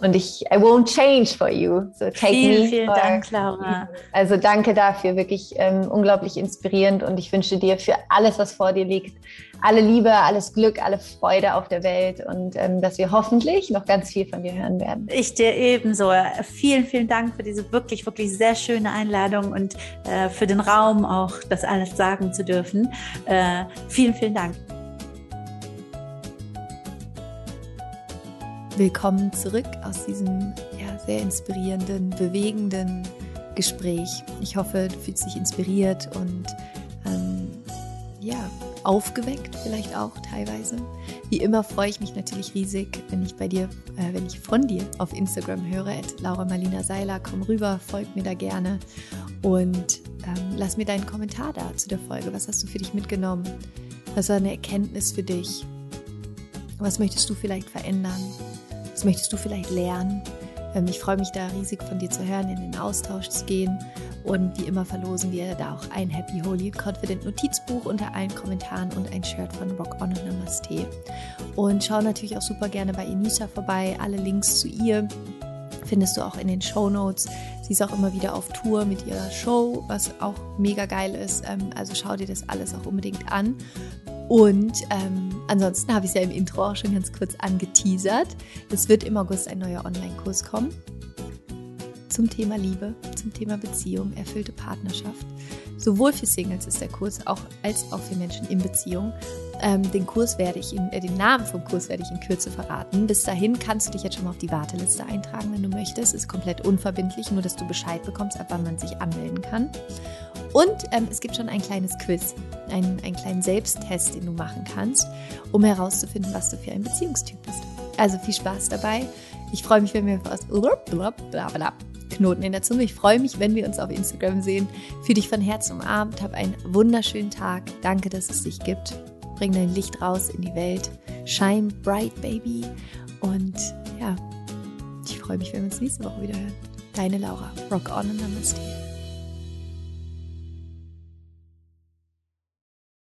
S1: Und ich, I won't change for you. So take
S2: vielen,
S1: me.
S2: Vielen for, Dank, Laura.
S1: Also danke dafür, wirklich ähm, unglaublich inspirierend und ich wünsche dir für alles, was vor dir liegt, alle Liebe, alles Glück, alle Freude auf der Welt und ähm, dass wir hoffentlich noch ganz viel von dir hören werden.
S2: Ich dir ebenso. Vielen, vielen Dank für diese wirklich, wirklich sehr schöne Einladung und äh, für den Raum auch, das alles sagen zu dürfen. Äh, vielen, vielen Dank.
S1: Willkommen zurück aus diesem ja, sehr inspirierenden, bewegenden Gespräch. Ich hoffe, du fühlst dich inspiriert und ähm, ja, aufgeweckt vielleicht auch teilweise. Wie immer freue ich mich natürlich riesig, wenn ich bei dir, äh, wenn ich von dir auf Instagram höre, at Laura Marlina Seiler, komm rüber, folg mir da gerne und ähm, lass mir deinen Kommentar da zu der Folge. Was hast du für dich mitgenommen? Was war eine Erkenntnis für dich? Was möchtest du vielleicht verändern? Was möchtest du vielleicht lernen? Ähm, ich freue mich da riesig von dir zu hören, in den Austausch zu gehen. Und wie immer verlosen wir da auch ein Happy Holy Confident Notizbuch unter allen Kommentaren und ein Shirt von Rock On und Namaste. Und schau natürlich auch super gerne bei Enisa vorbei. Alle Links zu ihr findest du auch in den Show Notes. Sie ist auch immer wieder auf Tour mit ihrer Show, was auch mega geil ist. Ähm, also schau dir das alles auch unbedingt an. Und ähm, ansonsten habe ich es ja im Intro auch schon ganz kurz angeteasert. Es wird im August ein neuer Online-Kurs kommen zum Thema Liebe, zum Thema Beziehung, erfüllte Partnerschaft. Sowohl für Singles ist der Kurs auch, als auch für Menschen in Beziehung. Ähm, den Kurs werde ich, in, äh, den Namen vom Kurs werde ich in Kürze verraten. Bis dahin kannst du dich jetzt schon mal auf die Warteliste eintragen, wenn du möchtest. Ist komplett unverbindlich, nur dass du Bescheid bekommst, ab wann man sich anmelden kann. Und ähm, es gibt schon ein kleines Quiz, einen, einen kleinen Selbsttest, den du machen kannst, um herauszufinden, was du für ein Beziehungstyp bist. Also viel Spaß dabei. Ich freue mich, wenn wir aus Knoten in der Zunge. Ich freue mich, wenn wir uns auf Instagram sehen. Fühl dich von Herzen umarmt. Hab einen wunderschönen Tag. Danke, dass es dich gibt. Bring dein Licht raus in die Welt. Shine bright, baby. Und ja, ich freue mich, wenn wir uns nächste Woche wieder hören. Deine Laura. Rock on and Namaste.